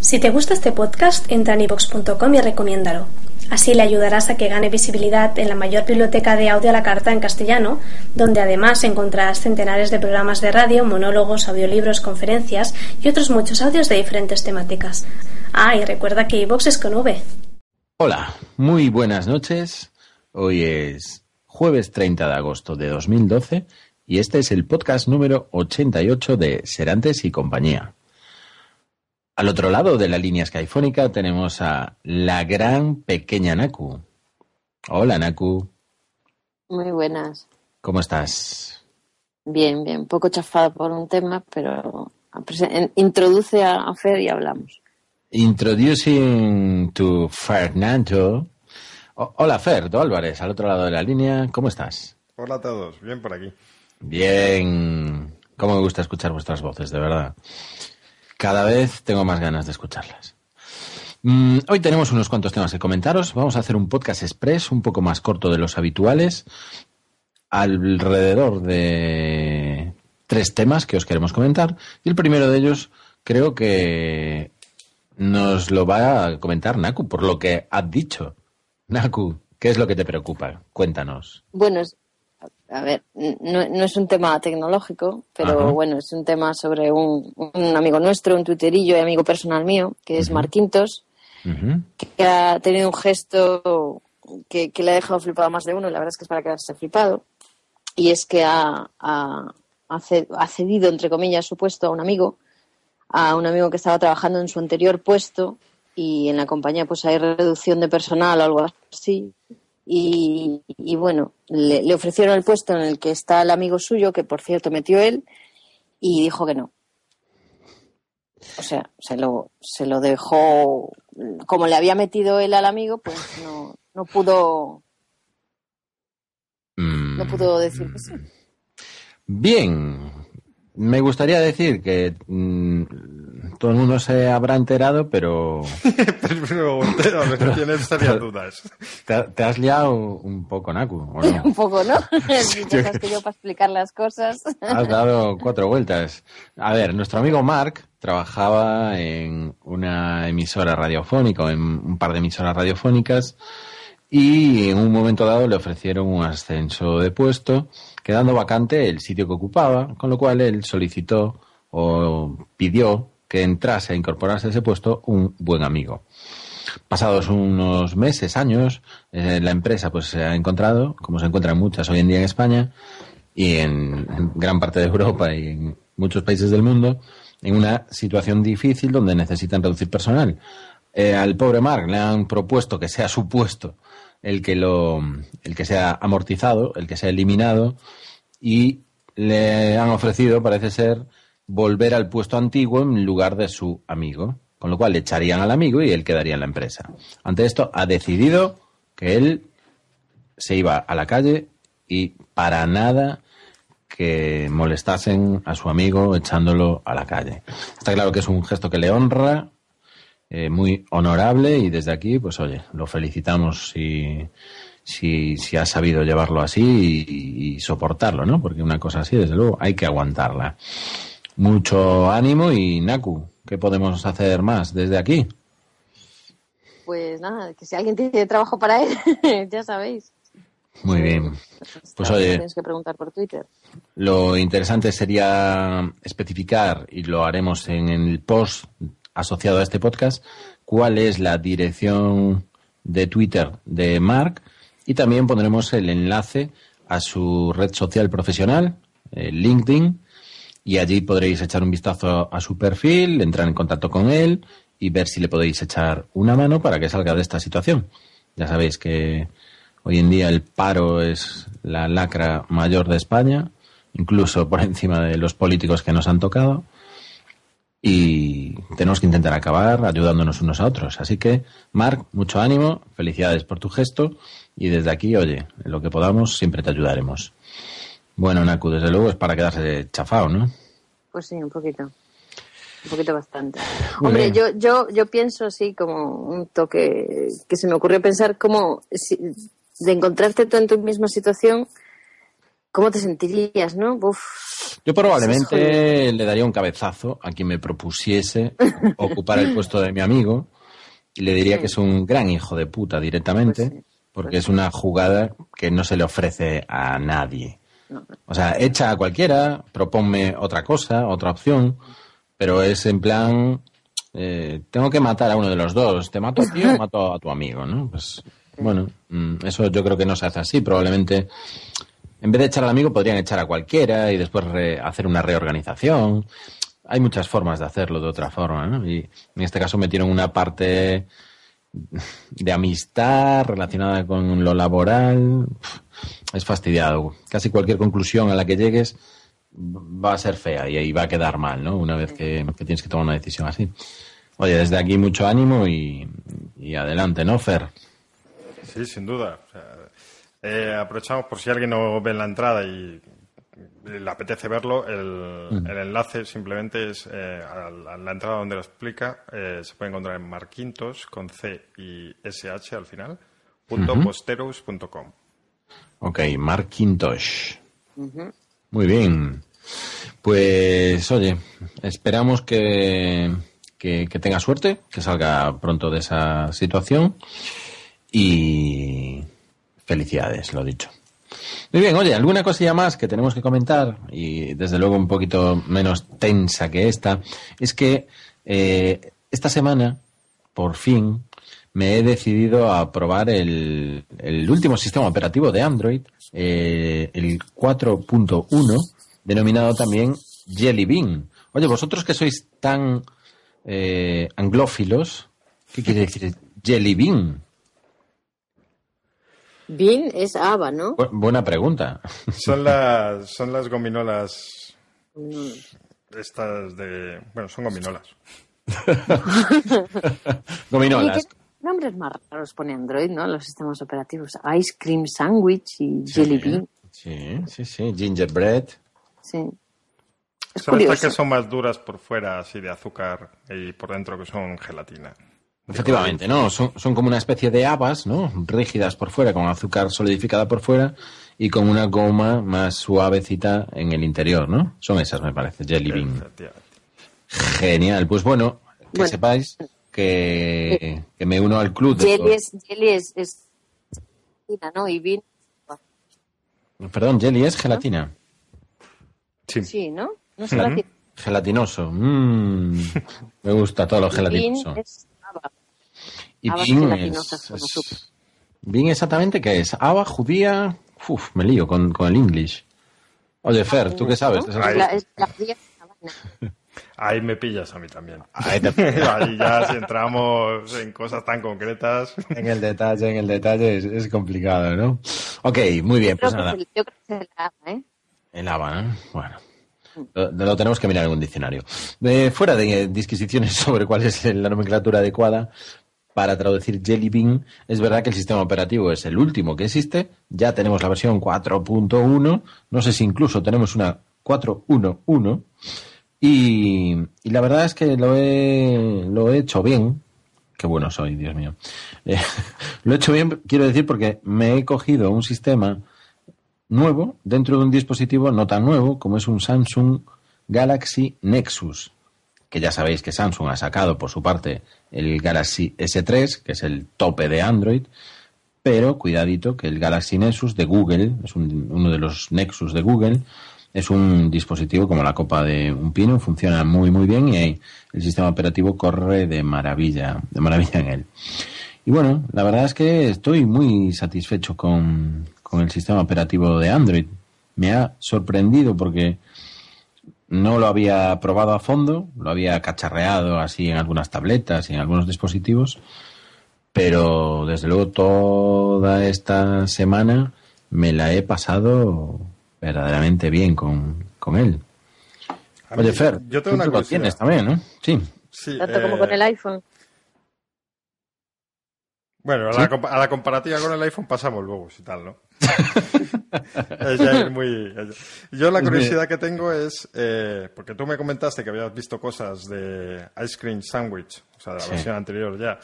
Si te gusta este podcast, entra en ivox.com y recomiéndalo. Así le ayudarás a que gane visibilidad en la mayor biblioteca de audio a la carta en castellano, donde además encontrarás centenares de programas de radio, monólogos, audiolibros, conferencias y otros muchos audios de diferentes temáticas. Ah, y recuerda que iVox es con V. Hola, muy buenas noches. Hoy es jueves 30 de agosto de 2012 y este es el podcast número 88 de Serantes y compañía. Al otro lado de la línea skyfónica tenemos a la gran pequeña Naku. Hola Naku. Muy buenas. ¿Cómo estás? Bien, bien. Un poco chafada por un tema, pero introduce a Fer y hablamos. Introducing to Fernando. hola Fer, Álvarez, al otro lado de la línea. ¿Cómo estás? Hola a todos, bien por aquí. Bien. Cómo me gusta escuchar vuestras voces, de verdad. Cada vez tengo más ganas de escucharlas. Mm, hoy tenemos unos cuantos temas que comentaros. Vamos a hacer un podcast express un poco más corto de los habituales, alrededor de tres temas que os queremos comentar. Y el primero de ellos creo que nos lo va a comentar Naku, por lo que has dicho. Naku, ¿qué es lo que te preocupa? Cuéntanos. Bueno, a ver, no, es un tema tecnológico, pero bueno, es un tema sobre un, amigo nuestro, un tuiterillo y amigo personal mío, que es Marquintos, que ha tenido un gesto que, le ha dejado flipado a más de uno, y la verdad es que es para quedarse flipado, y es que ha, ha, ha cedido, entre comillas, su puesto a un amigo, a un amigo que estaba trabajando en su anterior puesto, y en la compañía pues hay reducción de personal o algo así, y, bueno, le, ofrecieron el puesto en el que está el amigo suyo, que por cierto metió él, y dijo que no. O sea, se lo, se lo dejó, como le había metido él al amigo, pues no, no pudo, no pudo decir que sí. Bien, me gustaría decir que mm, todo el mundo se habrá enterado, pero. pero entero, tienes serias dudas. Te, has liado un poco, Naku, un poco, ¿no? yo... que yo para explicar las cosas. Has dado cuatro vueltas. A ver, nuestro amigo Mark trabajaba en una emisora radiofónica, en un par de emisoras radiofónicas, y en un momento dado le ofrecieron un ascenso de puesto, quedando vacante el sitio que ocupaba, con lo cual él solicitó o pidió que entrase a incorporarse a ese puesto un buen amigo. Pasados unos meses, años, eh, la empresa pues se ha encontrado, como se encuentran muchas hoy en día en España y en, gran parte de Europa y en muchos países del mundo, en una situación difícil donde necesitan reducir personal. Eh, al pobre Mark le han propuesto que sea su puesto el que lo, el que sea amortizado, el que sea eliminado y le han ofrecido, parece ser, volver al puesto antiguo en lugar de su amigo. Con lo cual le echarían al amigo y él quedaría en la empresa. Ante esto ha decidido que él se iba a la calle y para nada que molestasen a su amigo echándolo a la calle. Está claro que es un gesto que le honra, eh, muy honorable y desde aquí, pues oye, lo felicitamos si, si, si ha sabido llevarlo así y, y, soportarlo, ¿no? Porque una cosa así, desde luego, hay que aguantarla. Mucho ánimo y Naku, ¿qué podemos hacer más desde aquí? Pues nada, que si alguien tiene trabajo para él, ya sabéis. Muy bien. Pues oye, tienes que preguntar por Twitter. Lo interesante sería especificar, y lo haremos en el post asociado a este podcast, cuál es la dirección de Twitter de Mark y también pondremos el enlace a su red social profesional, LinkedIn, y allí podréis echar un vistazo a su perfil, entrar en contacto con él y ver si le podéis echar una mano para que salga de esta situación. Ya sabéis que hoy en día el paro es la lacra mayor de España, incluso por encima de los políticos que nos han tocado. y tenemos que intentar acabar ayudándonos unos a otros. Así que, Marc, mucho ánimo, felicidades por tu gesto y desde aquí, oye, en lo que podamos siempre te ayudaremos. Bueno, Naku, desde luego es para quedarse chafado, ¿no? Pues sí, un poquito. Un poquito bastante. Hombre, yo, yo, yo pienso así como un toque que se me ocurrió pensar como si, de encontrarte tú en tu misma situación, ¿cómo te sentirías, no? Yo probablemente le daría un cabezazo a quien me propusiese ocupar el puesto de mi amigo y le diría que es un gran hijo de puta directamente, pues porque pues es una jugada que no se le ofrece a nadie. O sea, echa a cualquiera, proponme otra cosa, otra opción, pero es en plan, eh, tengo que matar a uno de los dos, te mato a ti o mato a tu amigo, ¿no? Pues bueno, mm, eso yo creo que no se hace así, probablemente en vez de echar al amigo podrían echar a cualquiera y después hacer una reorganización. Hay muchas formas de hacerlo de otra forma, ¿no? Y en este caso metieron una parte de amistad relacionada con lo laboral. Es fastidiado. Casi cualquier conclusión a la que llegues va a ser fea y ahí va a quedar mal, ¿no? Una vez que, tienes que tomar una decisión así. Oye, desde aquí mucho ánimo y, adelante, ¿no, Fer? Sí, sin duda. Eh, aprovechamos por si alguien no ve en la entrada y le apetece verlo, el, mm. enlace simplemente es eh, a, la, entrada donde lo explica. Eh, se puede encontrar en marquintos con C y SH al final, punto Ok, Marquintos. Muy bien. Pues oye, esperamos que, que, tenga suerte, que salga pronto de esa situación y felicidades, lo dicho. Muy bien, oye, alguna cosilla más que tenemos que comentar y desde luego un poquito menos tensa que esta, es que eh, esta semana, por fin, me he decidido a probar el, el último sistema operativo de Android, eh, el 4.1, denominado también Jelly Bean. Oye, vosotros que sois tan eh, anglófilos, ¿qué quiere decir Jelly Bean? Bean es haba, ¿no? buena pregunta. Son las, son las gominolas. Estas de. Bueno, son gominolas. gominolas. Nombres más raros pone Android, ¿no? Los sistemas operativos. Ice Cream Sandwich y Jelly Bean. Sí, sí, sí. Gingerbread. Sí. Es son estas que son más duras por fuera, así de azúcar, y por dentro que son gelatina. Efectivamente, ¿no? Son, son, como una especie de habas, ¿no? Rígidas por fuera, con azúcar solidificada por fuera y con una goma más suavecita en el interior, ¿no? Son esas, me parece, Jelly Bean. Genial. Pues bueno, que sepáis que, me uno al club. jelly, es, jelly es, es, ¿no? Y bean... Perdón, jelly es gelatina. Sí. sí, ¿no? ¿No es Gelatinoso. Mm. me gusta todo lo gelatinoso. Y bean es, bean exactamente qué es? ¿Aba, judía? Uf, me lío con, con el English. Oye, Fer, ¿tú qué sabes? la, es la judía Ahí me pillas a mí también. Ahí, ya si entramos en cosas tan concretas. En el detalle, en el detalle es, complicado, ¿no? Ok, muy bien, pues nada. yo creo que es el ABA, ¿eh? El ABA, ¿no? Bueno. Lo, tenemos que mirar en un diccionario. fuera de disquisiciones sobre cuál es la nomenclatura adecuada para traducir Jelly Bean, es verdad que el sistema operativo es el último que existe. Ya tenemos la versión 4.1. No sé si incluso tenemos una 4.1.1 y, la verdad es que lo he, lo he hecho bien. Qué bueno soy, Dios mío. Eh, lo he hecho bien, quiero decir, porque me he cogido un sistema nuevo dentro de un dispositivo no tan nuevo como es un Samsung Galaxy Nexus. Que ya sabéis que Samsung ha sacado por su parte el Galaxy S3, que es el tope de Android. Pero cuidadito que el Galaxy Nexus de Google, es uno de los Nexus de Google, es un dispositivo como la copa de un pino, funciona muy muy bien y el sistema operativo corre de maravilla, de maravilla en él. Y bueno, la verdad es que estoy muy satisfecho con, con el sistema operativo de Android. Me ha sorprendido porque no lo había probado a fondo, lo había cacharreado así en algunas tabletas y en algunos dispositivos, pero desde luego toda esta semana me la he pasado verdaderamente bien con, él. Oye, Fer, yo tengo una tú lo tienes también, ¿no? Sí. sí Tanto como con el iPhone. Bueno, a, la, comparativa con el iPhone pasamos luego, si tal, ¿no? Es muy... Yo la curiosidad que tengo es, eh, porque tú me comentaste que habías visto cosas de Ice Cream Sandwich, o sea, de la versión anterior ya,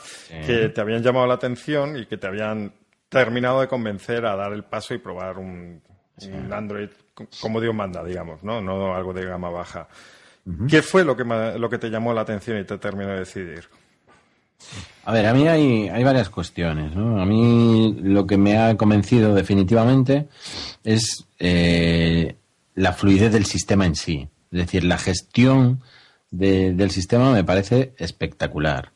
que te habían llamado la atención y que te habían terminado de convencer a dar el paso y probar un, Android como Dios manda, digamos, ¿no? No algo de gama baja. ¿Qué fue lo que, lo que te llamó la atención y te terminó de decidir? A ver, a mí hay, hay varias cuestiones. ¿no? A mí lo que me ha convencido definitivamente es eh, la fluidez del sistema en sí. Es decir, la gestión del sistema me parece espectacular.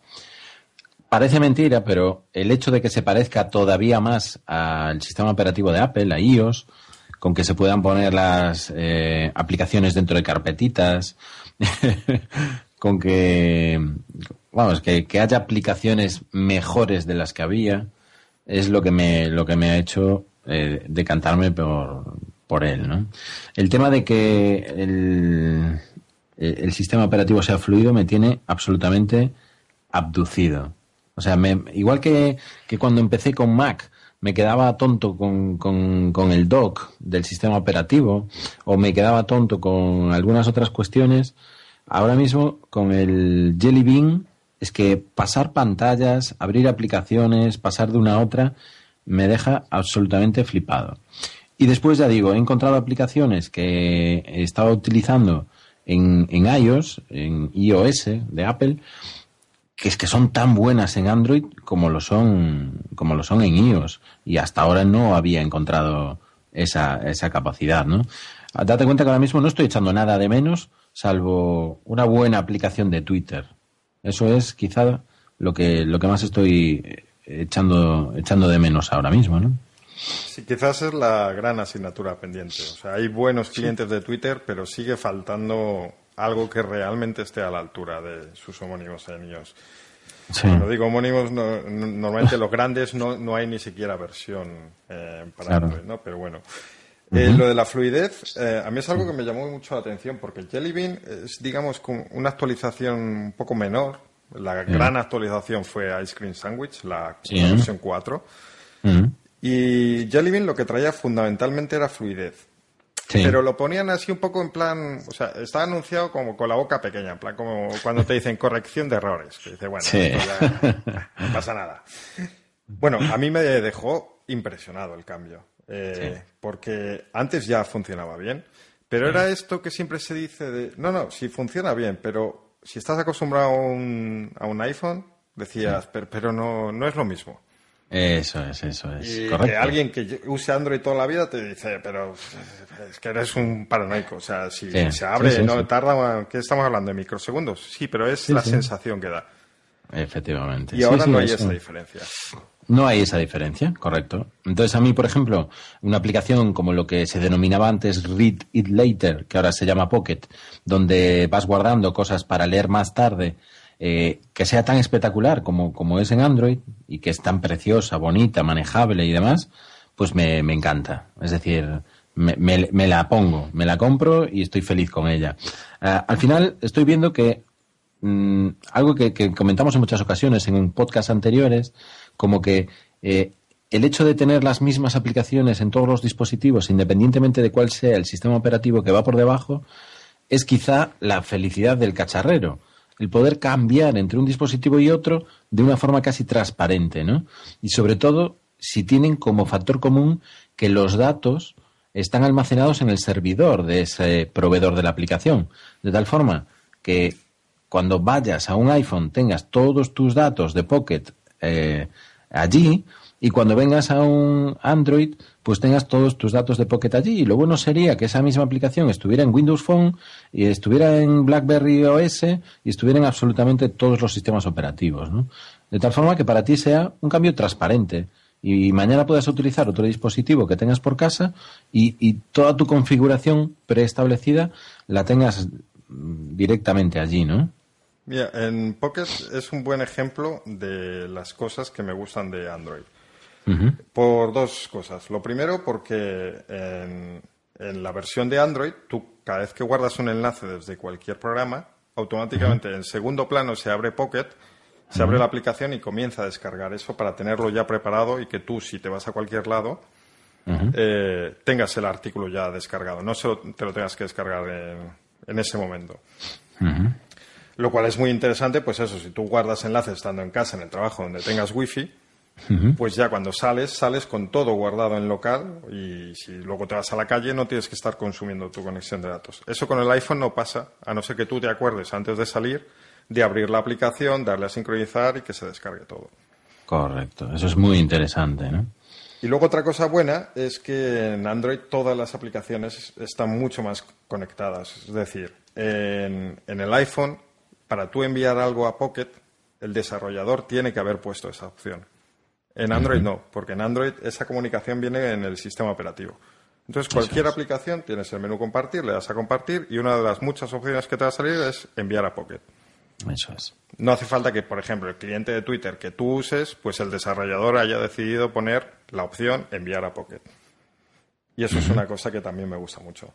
Parece mentira, pero el hecho de que se parezca todavía más al sistema operativo de Apple, a iOS, con que se puedan poner las eh, aplicaciones dentro de carpetitas, con que vamos, que, que, haya aplicaciones mejores de las que había, es lo que me, lo que me ha hecho eh, decantarme por, por él, ¿no? El tema de que el, el sistema operativo sea fluido me tiene absolutamente abducido. O sea, me, igual que, que cuando empecé con Mac, me quedaba tonto con, con, con, el dock del sistema operativo o me quedaba tonto con algunas otras cuestiones, ahora mismo con el Jelly Bean es que pasar pantallas, abrir aplicaciones, pasar de una a otra, me deja absolutamente flipado. Y después ya digo, he encontrado aplicaciones que he estado utilizando en, en iOS, en iOS de Apple, que es que son tan buenas en Android como lo son, como lo son en iOS. Y hasta ahora no había encontrado esa, esa capacidad, ¿no? Date cuenta que ahora mismo no estoy echando nada de menos, salvo una buena aplicación de Twitter eso es quizá lo que, lo que más estoy echando, echando de menos ahora mismo, ¿no? Sí, quizás es la gran asignatura pendiente. O sea, hay buenos clientes de Twitter, pero sigue faltando algo que realmente esté a la altura de sus homónimos en ellos. Cuando digo homónimos, normalmente los grandes no, no hay ni siquiera versión eh, para Android, ¿no? Pero bueno. Eh, lo de la fluidez, eh, a mí es algo que me llamó mucho la atención porque Jelly Bean es, digamos, una actualización un poco menor. La gran actualización fue Ice Cream Sandwich, la, versión 4. Y Jelly Bean lo que traía fundamentalmente era fluidez. Pero lo ponían así un poco en plan, o sea, estaba anunciado como con la boca pequeña, en plan como cuando te dicen corrección de errores, que dice, bueno, no pasa nada. Bueno, a mí me dejó impresionado el cambio. Eh, porque antes ya funcionaba bien, pero era esto que siempre se dice de, no, no, sí funciona bien, pero si estás acostumbrado a un, a un iPhone, decías, pero, no, no es lo mismo. Eso es, eso es. Y que alguien que use Android toda la vida te dice, pero es que eres un paranoico. O sea, si se abre, no tarda, ¿qué estamos hablando? ¿De microsegundos? Sí, pero es la sensación que da. Efectivamente. Y ahora no hay esa diferencia. No hay esa diferencia, correcto. Entonces, a mí, por ejemplo, una aplicación como lo que se denominaba antes Read It Later, que ahora se llama Pocket, donde vas guardando cosas para leer más tarde, eh, que sea tan espectacular como, como es en Android y que es tan preciosa, bonita, manejable y demás, pues me, encanta. Es decir, me, la pongo, me la compro y estoy feliz con ella. Eh, al final, estoy viendo que mm, algo que, que comentamos en muchas ocasiones en podcast anteriores, como que eh, el hecho de tener las mismas aplicaciones en todos los dispositivos, independientemente de cuál sea el sistema operativo que va por debajo, es quizá la felicidad del cacharrero. El poder cambiar entre un dispositivo y otro de una forma casi transparente, ¿no? Y sobre todo, si tienen como factor común que los datos están almacenados en el servidor de ese proveedor de la aplicación. De tal forma que cuando vayas a un iPhone tengas todos tus datos de Pocket eh, allí y cuando vengas a un Android, pues tengas todos tus datos de Pocket allí. Y lo bueno sería que esa misma aplicación estuviera en Windows Phone y estuviera en BlackBerry OS y estuviera en absolutamente todos los sistemas operativos, ¿no? De tal forma que para ti sea un cambio transparente y mañana puedas utilizar otro dispositivo que tengas por casa y, y toda tu configuración preestablecida la tengas directamente allí, ¿no? Mira, en Pocket es un buen ejemplo de las cosas que me gustan de Android. Por dos cosas. Lo primero, porque en, en la versión de Android, tú cada vez que guardas un enlace desde cualquier programa, automáticamente en segundo plano se abre Pocket, se abre la aplicación y comienza a descargar eso para tenerlo ya preparado y que tú, si te vas a cualquier lado, eh, tengas el artículo ya descargado. No solo te lo tengas que descargar en, ese momento. Lo cual es muy interesante, pues eso, si tú guardas enlaces estando en casa, en el trabajo, donde tengas wifi, pues ya cuando sales, sales con todo guardado en local y si luego te vas a la calle no tienes que estar consumiendo tu conexión de datos. Eso con el iPhone no pasa, a no ser que tú te acuerdes antes de salir de abrir la aplicación, darle a sincronizar y que se descargue todo. Correcto, eso es muy interesante, ¿no? Y luego otra cosa buena es que en Android todas las aplicaciones están mucho más conectadas. Es decir, en, en el iPhone, para tú enviar algo a Pocket, el desarrollador tiene que haber puesto esa opción. En Android no, porque en Android esa comunicación viene en el sistema operativo. Entonces, cualquier aplicación tienes el menú compartir, le das a compartir y una de las muchas opciones que te va a salir es enviar a Pocket. Eso es. No hace falta que, por ejemplo, el cliente de Twitter que tú uses, pues el desarrollador haya decidido poner la opción enviar a Pocket. Y eso es una cosa que también me gusta mucho.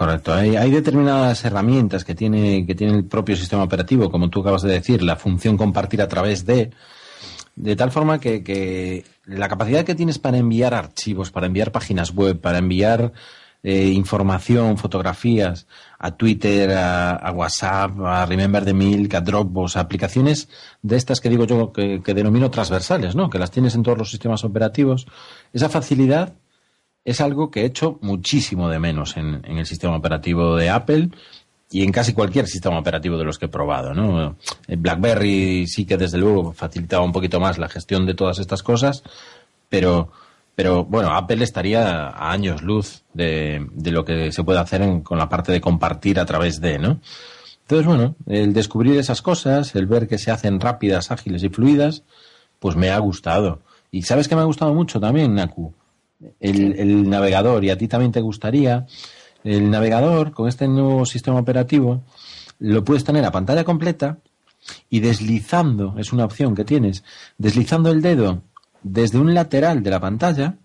Correcto. Hay, hay, determinadas herramientas que tiene, que tiene el propio sistema operativo, como tú acabas de decir, la función compartir a través de, de tal forma que, la capacidad que tienes para enviar archivos, para enviar páginas web, para enviar eh, información, fotografías a Twitter, a, WhatsApp, a Remember the Milk, a Dropbox, a aplicaciones de estas que digo yo que, que denomino transversales, ¿no? Que las tienes en todos los sistemas operativos. Esa facilidad es algo que he hecho muchísimo de menos en, en el sistema operativo de Apple y en casi cualquier sistema operativo de los que he probado, ¿no? BlackBerry sí que desde luego facilitaba un poquito más la gestión de todas estas cosas, pero, pero bueno, Apple estaría a años luz de, lo que se puede hacer con la parte de compartir a través de, ¿no? Entonces, bueno, el descubrir esas cosas, el ver que se hacen rápidas, ágiles y fluidas, pues me ha gustado. Y sabes que me ha gustado mucho también, Naku, el, el navegador, y a ti también te gustaría, el navegador, con este nuevo sistema operativo, lo puedes tener a pantalla completa y deslizando, es una opción que tienes, deslizando el dedo desde un lateral de la pantalla,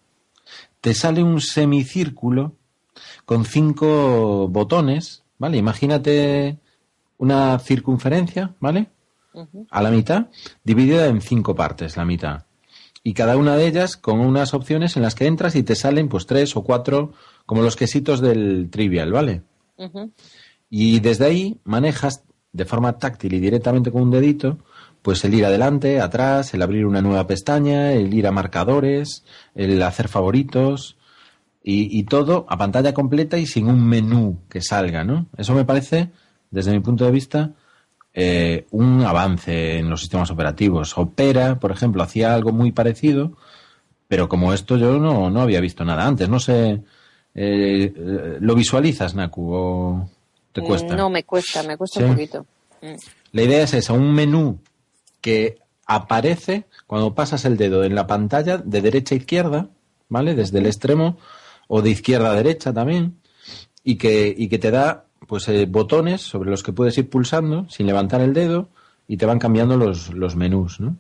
te sale un semicírculo con cinco botones, ¿vale? Imagínate una circunferencia, ¿vale? A la mitad, dividida en cinco partes, la mitad. Y cada una de ellas con unas opciones en las que entras y te salen pues tres o cuatro como los quesitos del trivial, ¿vale? Y desde ahí manejas de forma táctil y directamente con un dedito, pues el ir adelante, atrás, el abrir una nueva pestaña, el ir a marcadores, el hacer favoritos y, todo a pantalla completa y sin un menú que salga, ¿no? Eso me parece, desde mi punto de vista, eh, un avance en los sistemas operativos. Opera, por ejemplo, hacía algo muy parecido, pero como esto yo no, no había visto nada antes. No sé eh, ¿Lo visualizas, Naku, o te mm, cuesta? No, me cuesta, me cuesta un poquito. Mm. La idea es esa, un menú que aparece cuando pasas el dedo en la pantalla de derecha a izquierda, ¿vale? Desde el extremo o de izquierda a derecha también, y que, y que te da pues eh, botones sobre los que puedes ir pulsando sin levantar el dedo y te van cambiando los, los menús, ¿no?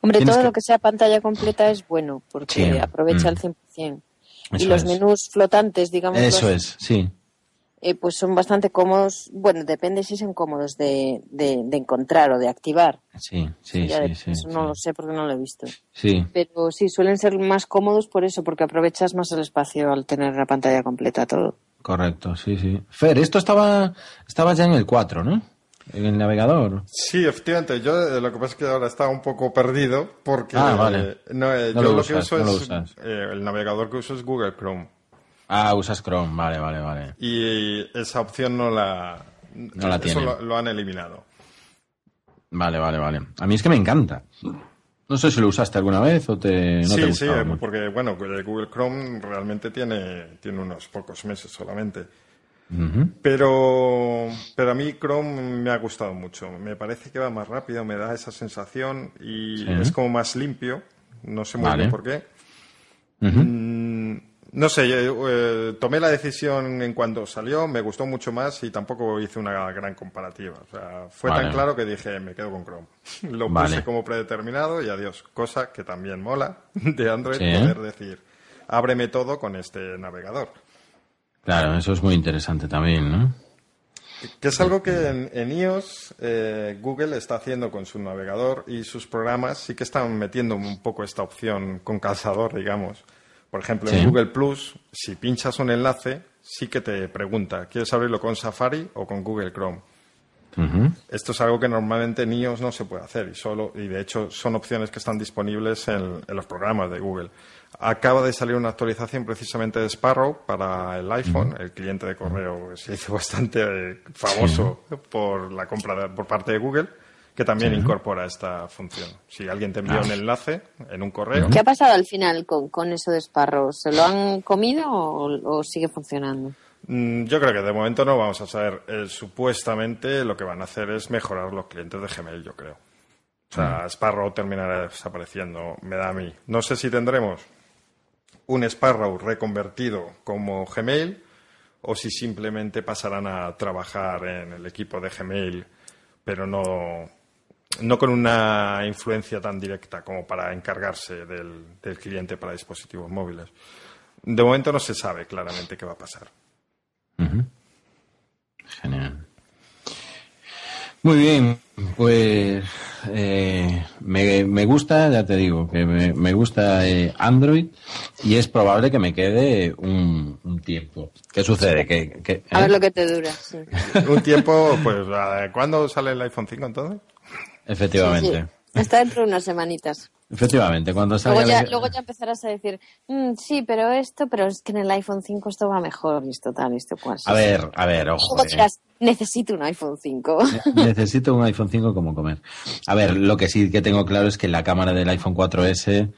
Hombre, todo lo que sea pantalla completa es bueno porque aprovecha al 100% y los menús flotantes, digamos. Eso es, sí. Eh, pues son bastante cómodos. Bueno, depende si son cómodos de, de, encontrar o de activar. Sí, sí, sí, Eso no lo sé porque no lo he visto. Sí. Pero sí, suelen ser más cómodos por eso, porque aprovechas más el espacio al tener la pantalla completa todo. Correcto, sí, sí. Fer, esto estaba, estaba ya en el 4, ¿no? en el navegador. Sí, efectivamente. Yo eh, lo que pasa es que ahora estaba un poco perdido porque ah, vale. no, eh, yo lo, que uso es eh, el navegador que uso es Google Chrome. Ah, usas Chrome, vale, vale, vale. Y esa opción no la, no la eso lo, han eliminado. Vale, vale, vale. A mí es que me encanta. No sé si lo usaste alguna vez o te. No sí, sí, porque bueno, Google Chrome realmente tiene, tiene unos pocos meses solamente. Pero, pero a mí Chrome me ha gustado mucho. Me parece que va más rápido, me da esa sensación y es como más limpio. No sé muy bien por qué. Mm, no sé, eh, tomé la decisión en cuanto salió, me gustó mucho más y tampoco hice una gran comparativa. O sea, fue tan claro que dije, me quedo con Chrome. Lo puse como predeterminado y adiós. Cosa que también mola de Android poder decir, ábreme todo con este navegador. Claro, eso es muy interesante también, ¿no? Que es algo que en, iOS eh, Google está haciendo con su navegador y sus programas sí que están metiendo un poco esta opción con calzador, digamos. Por ejemplo, en Google Plus, si pinchas un enlace, sí que te pregunta, ¿quieres abrirlo con Safari o con Google Chrome? Esto es algo que normalmente en iOS no se puede hacer y solo y de hecho son opciones que están disponibles en, los programas de Google. Acaba de salir una actualización precisamente de Sparrow para el iPhone, el cliente de correo se hizo bastante eh, famoso por la compra por parte de Google que también incorpora esta función. Si alguien te envía un enlace en un correo. ¿Qué ha pasado al final con, eso de Sparrow? ¿Se lo han comido o sigue funcionando? Mm, yo creo que de momento no vamos a saber. Eh, supuestamente lo que van a hacer es mejorar los clientes de Gmail, yo creo. O sea, mm. Sparrow terminará desapareciendo, me da a mí. No sé si tendremos un Sparrow reconvertido como Gmail o si simplemente pasarán a trabajar en el equipo de Gmail, pero no, no con una influencia tan directa como para encargarse del, del cliente para dispositivos móviles. De momento no se sabe claramente qué va a pasar. Genial. Muy bien, pues eh, me, gusta, ya te digo, que me, gusta eh, Android y es probable que me quede un, tiempo. ¿Qué sucede? Que, A ver ¿eh? lo que te dura. un tiempo, pues, ¿cuándo sale el iPhone 5 entonces? Efectivamente. Está dentro de unas semanitas. Efectivamente, cuando salga... Luego ya, luego ya empezarás a decir, mm, sí, pero esto, pero es que en el iPhone 5 esto va mejor, y esto tal, y esto cual. A ver, a ver, ojo. Luego dirás, necesito un iPhone 5. necesito un iPhone 5 como comer. A ver, lo que sí que tengo claro es que la cámara del iPhone 4S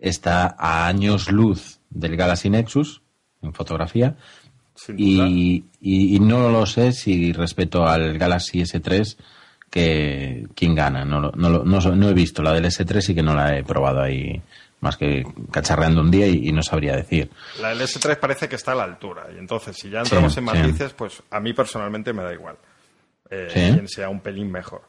está a años luz del Galaxy Nexus en fotografía. Y, y, y no lo sé si respeto al Galaxy S3 que quién gana. No, no, no, no, he visto la del S3 y que no la he probado ahí más que cacharreando un día y, no sabría decir. La del S3 parece que está a la altura y entonces si ya entramos en matices, pues a mí personalmente me da igual eh, quien sea un pelín mejor.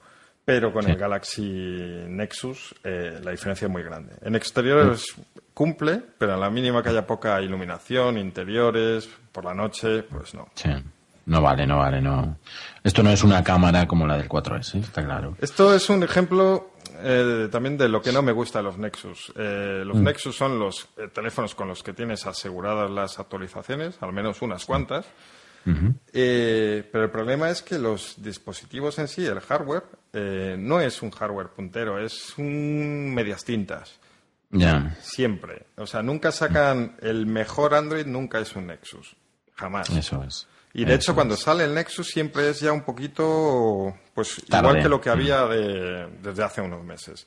Pero con el Galaxy Nexus eh, la diferencia es muy grande. En exteriores cumple, pero a la mínima que haya poca iluminación, interiores, por la noche, pues no. No vale, no vale, no. Esto no es una cámara como la del 4S, está claro. Esto es un ejemplo eh, también de lo que no me gusta de los Nexus. Eh, los mm. Nexus son los eh, teléfonos con los que tienes aseguradas las actualizaciones, al menos unas cuantas. pero el problema es que los dispositivos en sí, el hardware, no es un hardware puntero, es un medias tintas. Ya. Siempre. O sea, nunca sacan el mejor Android, nunca es un Nexus. Jamás. Eso es. Y de hecho, cuando sale el Nexus siempre es ya un poquito, pues igual que lo que había desde hace unos meses.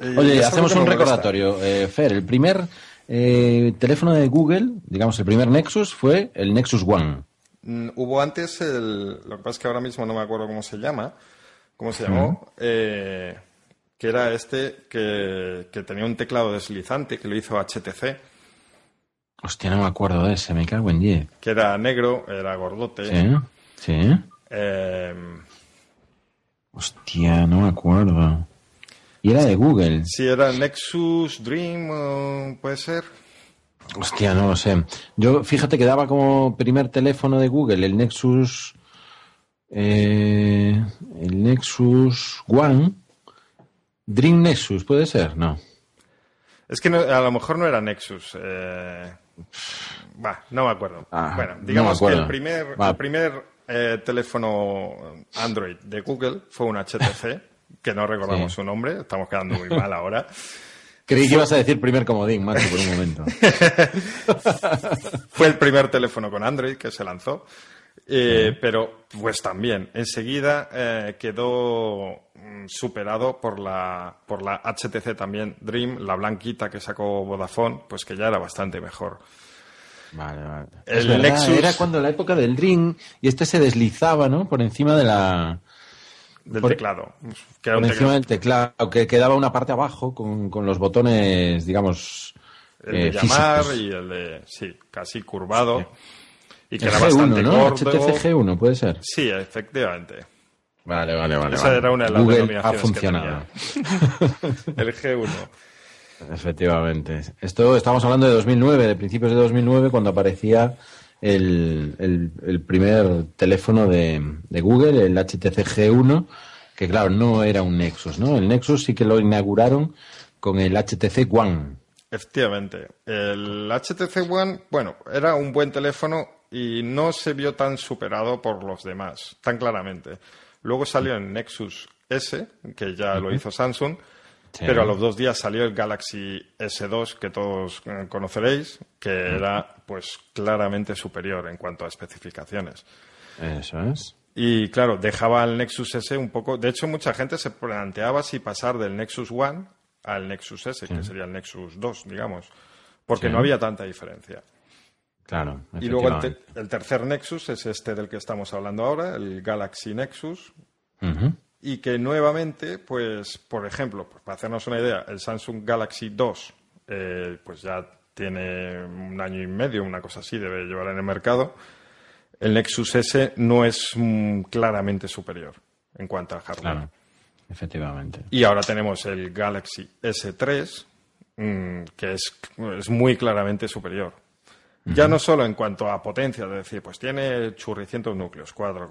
Oye, hacemos un recordatorio. Eh, Fer, el primer eh, teléfono de Google, digamos, el primer Nexus fue el Nexus One. Mm, hubo antes el, lo que pasa es que ahora mismo no me acuerdo cómo se llama, cómo se llamó, eh, que era este que, que tenía un teclado deslizante que lo hizo HTC Hostia, no me acuerdo de ese, me cago en 10. Que era negro, era gordote. Sí, sí. Eh... Hostia, no me acuerdo. Y era de Google. Sí, era Nexus Dream, puede ser. Hostia, no lo sé. Yo, fíjate que daba como primer teléfono de Google el Nexus. Eh, el Nexus One. Dream Nexus, ¿puede ser? No. Es que a lo mejor no era Nexus. Eh, no me acuerdo. Ah, bueno, digamos que el primer, el primer eh, teléfono Android de Google fue un HTC, que no recordamos su nombre, estamos quedando muy mal ahora. Creí que ibas a decir primer comodín, Marco, por un momento. fue el primer teléfono con Android que se lanzó. Eh, pero pues también enseguida eh, quedó mm, superado por la por la HTC también Dream, la blanquita que sacó Vodafone, pues que ya era bastante mejor. Vale, vale. El Nexus... Era cuando la época del Dream y este se deslizaba, ¿no? Por encima de la del teclado. por encima del teclado, que quedaba una parte abajo con, con los botones, digamos. El de eh, llamar y el de. Sí, casi curvado. Y que era bastante ¿no? HTC G1, ¿puede ser? Sí, efectivamente. Vale, vale, vale. Esa era una de las Google ha funcionado. el G1. Efectivamente. Esto estamos hablando de 2009, de principios de 2009, cuando aparecía el, el, primer teléfono de, de, Google, el HTC G1, que claro, no era un Nexus, ¿no? El Nexus sí que lo inauguraron con el HTC One. Efectivamente. El HTC One, bueno, era un buen teléfono y no se vio tan superado por los demás, tan claramente. Luego salió el Nexus S, que ya lo hizo Samsung, pero a los dos días salió el Galaxy S2, que todos eh, conoceréis, que era pues claramente superior en cuanto a especificaciones. Eso es. Y claro, dejaba al Nexus S un poco. De hecho, mucha gente se planteaba si pasar del Nexus One al Nexus S, que sería el Nexus 2, digamos, porque no había tanta diferencia. Claro. Y luego el, tercer Nexus es este del que estamos hablando ahora, el Galaxy Nexus y que nuevamente, pues, por ejemplo, pues, para hacernos una idea, el Samsung Galaxy 2, eh, pues ya tiene un año y medio, una cosa así, debe llevar en el mercado. El Nexus S no es mm, claramente superior en cuanto al hardware. Claro, efectivamente. Y ahora tenemos el Galaxy S3, mm, que es, es, muy claramente superior. Ya no solo en cuanto a potencia, es decir, pues tiene churricientos núcleos, cuatro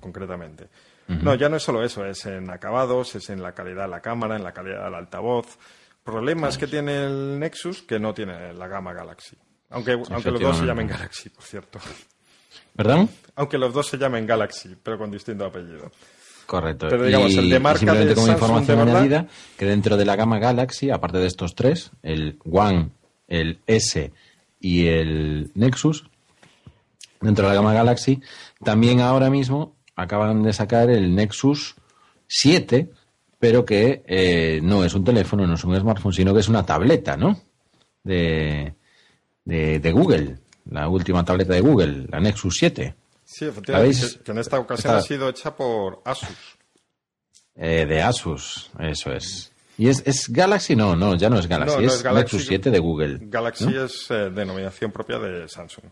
concretamente, no, ya no es solo eso, es en acabados, es en la calidad de la cámara, en la calidad del altavoz. Problemas que tiene el Nexus que no tiene la gama Galaxy. Aunque, aunque los dos se llamen Galaxy, por cierto. ¿Perdón? Aunque los dos se llamen Galaxy, pero con distinto apellido. Correcto. Pero digamos, el de marca simplemente como información añadida, que dentro de la gama Galaxy, aparte de estos tres, el One, el S y el Nexus, dentro de la gama Galaxy, también ahora mismo acaban de sacar el Nexus 7, pero que eh, no es un teléfono, no es un smartphone, sino que es una tableta, ¿no? De, de, Google, la última tableta de Google, la Nexus 7. Sí, efectivamente, que, en esta ocasión ha sido hecha por Asus. Eh, de Asus, eso es. ¿Y es, es, Galaxy? No, no, ya no es Galaxy, es, Nexus 7 de Google. Galaxy es eh, denominación propia de Samsung.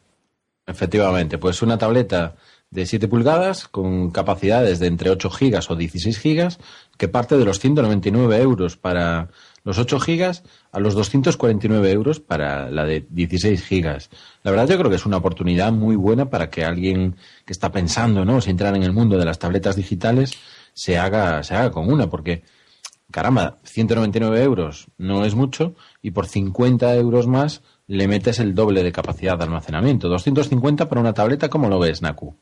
Efectivamente, pues una tableta de 7 pulgadas con capacidades de entre 8 gigas o 16 gigas que parte de los 199 euros para los 8 gigas a los 249 euros para la de 16 gigas. La verdad yo creo que es una oportunidad muy buena para que alguien que está pensando, ¿no? Si entrar en el mundo de las tabletas digitales se haga, se haga con una porque caramba, 199 euros no es mucho y por 50 euros más le metes el doble de capacidad de almacenamiento. 250 para una tableta, ¿cómo lo ves, Naku?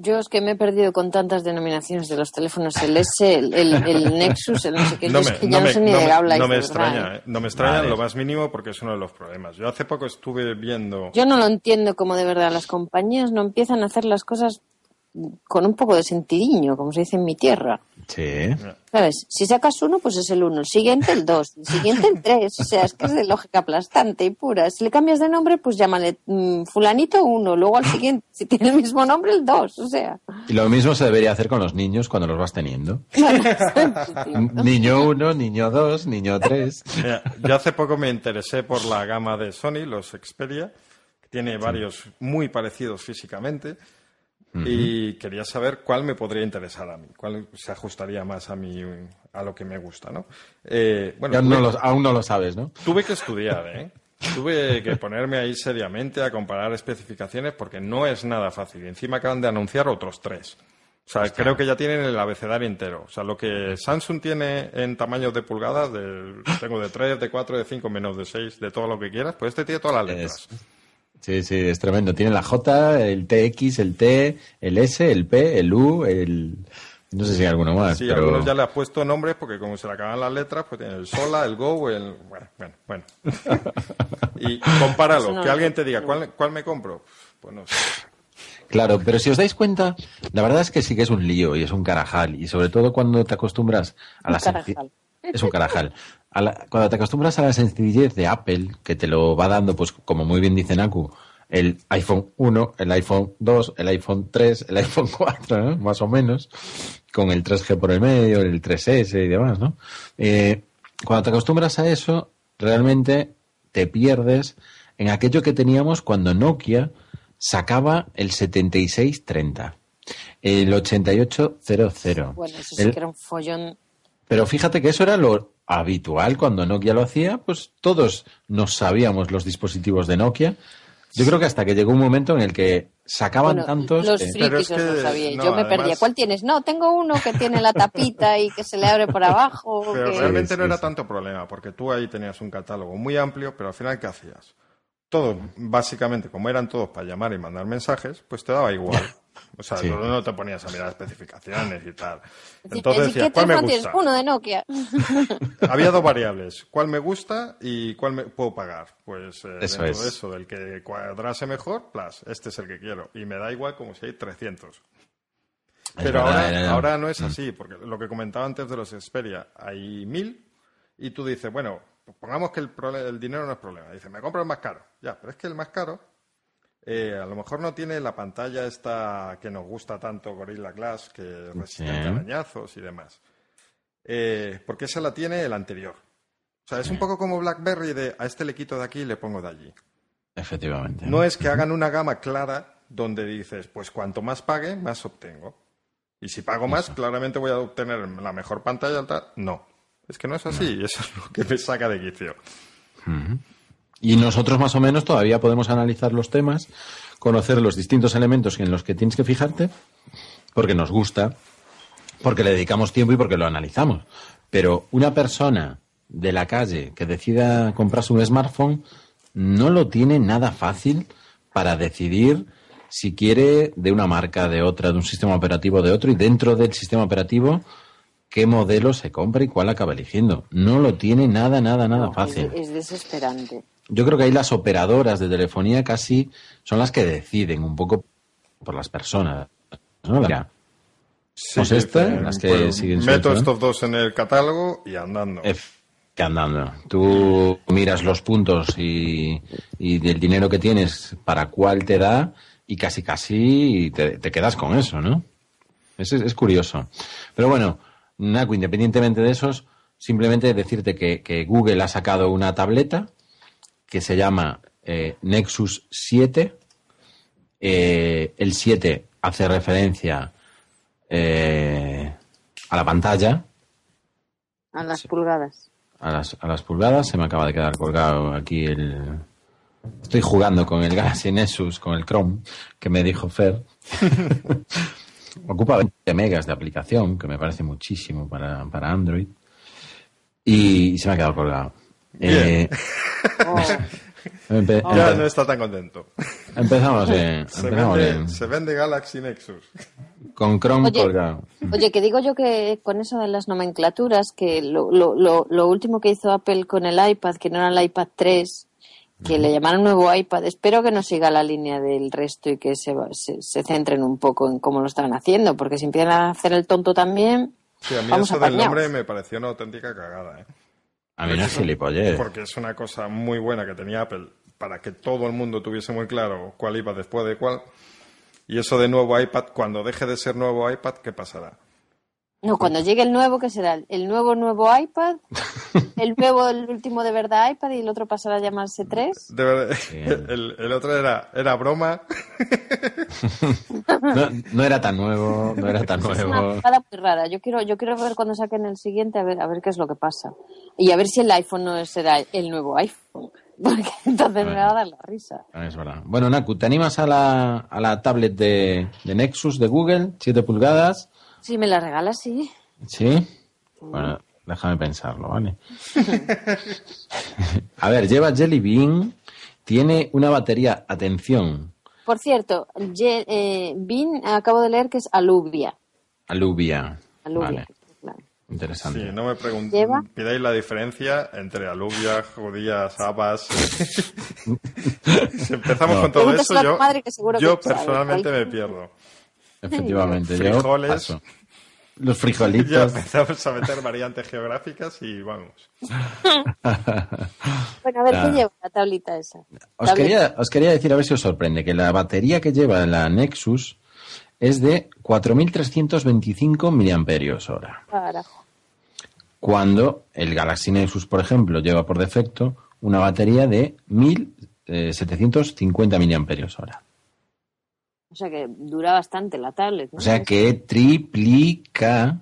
Yo es que me he perdido con tantas denominaciones de los teléfonos, el S, el, Nexus, el no sé qué, no es que ya no, sé ni de qué habláis. No me extraña, ¿eh? no me extraña lo más mínimo porque es uno de los problemas. Yo hace poco estuve viendo... Yo no lo entiendo como de verdad las compañías no empiezan a hacer las cosas con un poco de sentidiño, como se dice en mi tierra. Sí. ¿Sabes? Si sacas uno, pues es el uno, el siguiente el dos, el siguiente el tres. O sea, es que es de lógica aplastante y pura. Si le cambias de nombre, pues llámale mm, fulanito uno, luego al siguiente, si tiene el mismo nombre, el dos. O sea. Y lo mismo se debería hacer con los niños cuando los vas teniendo. niño uno, niño dos, niño tres. yo hace poco me interesé por la gama de Sony, los Xperia, que tiene varios muy parecidos físicamente y quería saber cuál me podría interesar a mí, cuál se ajustaría más a mí, a lo que me gusta, ¿no? Eh, bueno, aún no lo sabes, ¿no? Tuve que estudiar, ¿eh? Tuve que ponerme ahí seriamente a comparar especificaciones porque no es nada fácil. Y encima acaban de anunciar otros tres. O sea, creo que ya tienen el abecedario entero. O sea, lo que Samsung tiene en tamaños de pulgadas, tengo de 3, de 4, de 5, menos de 6, de todo lo que quieras, pues este tiene todas las letras. Sí, sí, es tremendo. Tiene la J, el TX, el T, el S, el P, el U, el... No sé si hay alguno más. Sí, algunos ya le has puesto nombres porque como se le acaban las letras, pues tiene el Sola, el Go, el... Bueno, bueno, bueno. y compáralo, que alguien te diga, ¿cuál, ¿cuál me compro? Pues no sé. Claro, pero si os dais cuenta, la verdad es que sí que es un lío y es un carajal. Y sobre todo cuando te acostumbras a la sencillez. Es un carajal cuando te acostumbras a la sencillez de Apple, que te lo va dando, pues como muy bien dice Naku, el iPhone 1, el iPhone 2, el iPhone 3, el iPhone 4, más o menos, con el 3G por el medio, el 3S y demás, ¿no? Eh, cuando te acostumbras a eso, realmente te pierdes en aquello que teníamos cuando Nokia sacaba el 7630, el 8800. Bueno, eso sí que era un follón. Pero fíjate que eso era lo, habitual cuando Nokia lo hacía, pues todos nos sabíamos los dispositivos de Nokia. Yo creo que hasta que llegó un momento en el que sacaban tantos. Los frikis lo sabían. Yo me perdía. ¿Cuál tienes? No, tengo uno que tiene la tapita y que se le abre por abajo. Pero realmente no era tanto problema, porque tú ahí tenías un catálogo muy amplio, pero al final, ¿qué hacías? Todos, básicamente, como eran todos para llamar y mandar mensajes, pues te daba igual. O sea, no te ponías a mirar especificaciones y tal. Entonces decías, ¿cuál me gusta? Uno de Nokia. Había dos variables, cuál me gusta y cuál me puedo pagar. Pues eh, eso dentro de eso, del que cuadrase mejor, plus, este es el que quiero. Y me da igual como si hay 300. Pero ahora, ahora no es mm. así, porque lo que comentaba antes de los Xperia, hay mil y tú dices, bueno, pongamos que el, el dinero no es problema. Dice, me compro el más caro. Ya, pero es que el más caro eh, a lo mejor no tiene la pantalla esta que nos gusta tanto Gorilla Glass, que resiste arañazos y demás. Eh, porque esa la tiene el anterior. O sea, es un poco como BlackBerry de a este le quito de aquí y le pongo de allí. Efectivamente. No es que hagan una gama clara donde dices, pues cuanto más pague, más obtengo. Y si pago más, claramente voy a obtener la mejor pantalla alta. No. Es que no es así, y eso es lo que me saca de quicio. Y nosotros más o menos todavía podemos analizar los temas, conocer los distintos elementos en los que tienes que fijarte, porque nos gusta, porque le dedicamos tiempo y porque lo analizamos. Pero una persona de la calle que decida comprarse un smartphone no lo tiene nada fácil para decidir si quiere de una marca, de otra, de un sistema operativo, de otro, y dentro del sistema operativo, qué modelo se compra y cuál acaba eligiendo. No lo tiene nada, nada, nada fácil. es desesperante yo creo que ahí las operadoras de telefonía casi son las que deciden un poco por las personas. ¿no? Sí, las que siguen Meto estos dos en el catálogo y andando. que andando. Tú miras los puntos y, y del dinero que tienes para cuál te da y casi casi te, quedas con eso, ¿no? Es, es, curioso. Pero bueno, Naku, independientemente de esos, simplemente decirte que, que Google ha sacado una tableta que se llama eh, Nexus 7. Eh, el 7 hace referencia eh, a la pantalla. A las pulgadas. A las, a las pulgadas. Se me acaba de quedar colgado aquí el... Estoy jugando con el Galaxy Nexus, con el Chrome, que me dijo Fer. Ocupa 20 megas de aplicación, que me parece muchísimo para, para Android. Y se me ha quedado colgado. Eh, ya no está tan contento. Empezamos bien. se, vende, Galaxy Nexus. Con Chrome colgado. Oye, que digo yo que con eso de las nomenclaturas, que lo, lo, lo, último que hizo Apple con el iPad, que no era el iPad 3, que le llamaron nuevo iPad, espero que no siga la línea del resto y que se, se, centren un poco en cómo lo están haciendo, porque si empiezan a hacer el tonto también. Sí, a mí eso del nombre me pareció una auténtica cagada, ¿eh? A mí no es gilipollez. Porque es una cosa muy buena que tenía Apple para que todo el mundo tuviese muy claro cuál iba después de cuál. Y eso de nuevo iPad, cuando deje de ser nuevo iPad, ¿qué pasará? No, cuando llegue el nuevo, ¿qué será? ¿El nuevo nuevo iPad? ¿El nuevo, el último de verdad iPad y el otro pasará a llamarse 3? De verdad, el, otro era, era broma. No, era tan nuevo, no era tan nuevo. Es una muy rara. Yo quiero, yo quiero ver cuando saquen el siguiente a ver, a ver qué es lo que pasa. Y a ver si el iPhone no será el nuevo iPhone. Porque entonces me va a dar la risa. Es verdad. Bueno, Naku, ¿te animas a la, a la tablet de, de Nexus de Google? 7 pulgadas si me la regalas, sí. ¿Sí? Bueno, déjame pensarlo, ¿vale? a ver, lleva Jelly Bean, tiene una batería, atención. Por cierto, eh, Bean acabo de leer que es alubia. Alubia. Alubia. Vale. Interesante. Sí, no me preguntéis, pidáis la diferencia entre alubias, judías, habas. si empezamos con todo eso, yo, yo personalmente me pierdo. Efectivamente, frijoles. Los frijolitos. Ya empezamos a meter variantes geográficas y vamos. bueno, a ver, ¿qué lleva la tablita esa? Os quería, os quería decir, a ver si os sorprende, que la batería que lleva la Nexus es de 4.325 miliamperios hora. Cuando el Galaxy Nexus, por ejemplo, lleva por defecto una batería de 1.750 miliamperios hora. O sea que dura bastante la tablet. O sea que triplica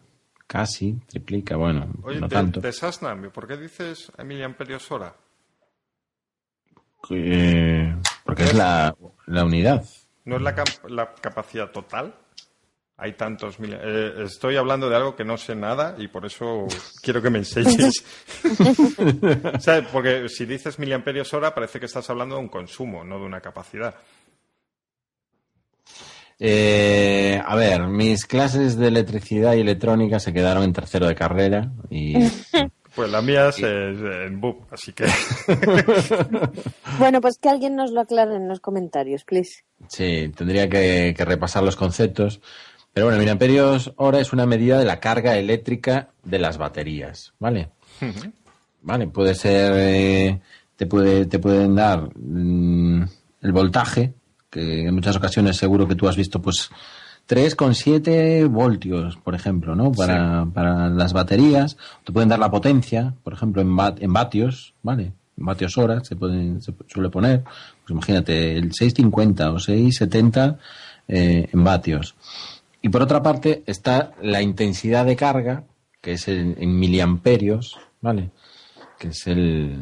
casi, triplica, bueno, Oye, no de, tanto. de Sassnam, ¿por qué dices miliamperios hora? Eh, porque es la, la unidad. ¿No es la, cap- la capacidad total? Hay tantos mil... eh, estoy hablando de algo que no sé nada y por eso quiero que me enseñes. O sea, Porque si dices miliamperios hora parece que estás hablando de un consumo, no de una capacidad. Eh, a ver, mis clases de electricidad y electrónica se quedaron en tercero de carrera y Pues la mía es en BUP, así que... Bueno, pues que alguien nos lo aclare en los comentarios, please. sí, tendría que, que repasar los conceptos. Pero bueno, miliamperios hora es una medida de la carga eléctrica de las baterías, ¿vale? Vale, puede ser, eh, te, puede, te pueden dar mm, el voltaje, que en muchas ocasiones seguro que tú has visto, pues 3,7 voltios, por ejemplo, ¿no? Para, para las baterías. Te pueden dar la potencia, por ejemplo, en, vat- en vatios, ¿vale? En vatios hora se, pueden, se suele poner. Pues imagínate, el 650 o 670 eh, en vatios. Y por otra parte está la intensidad de carga, que es en, en miliamperios, ¿vale? Que es el,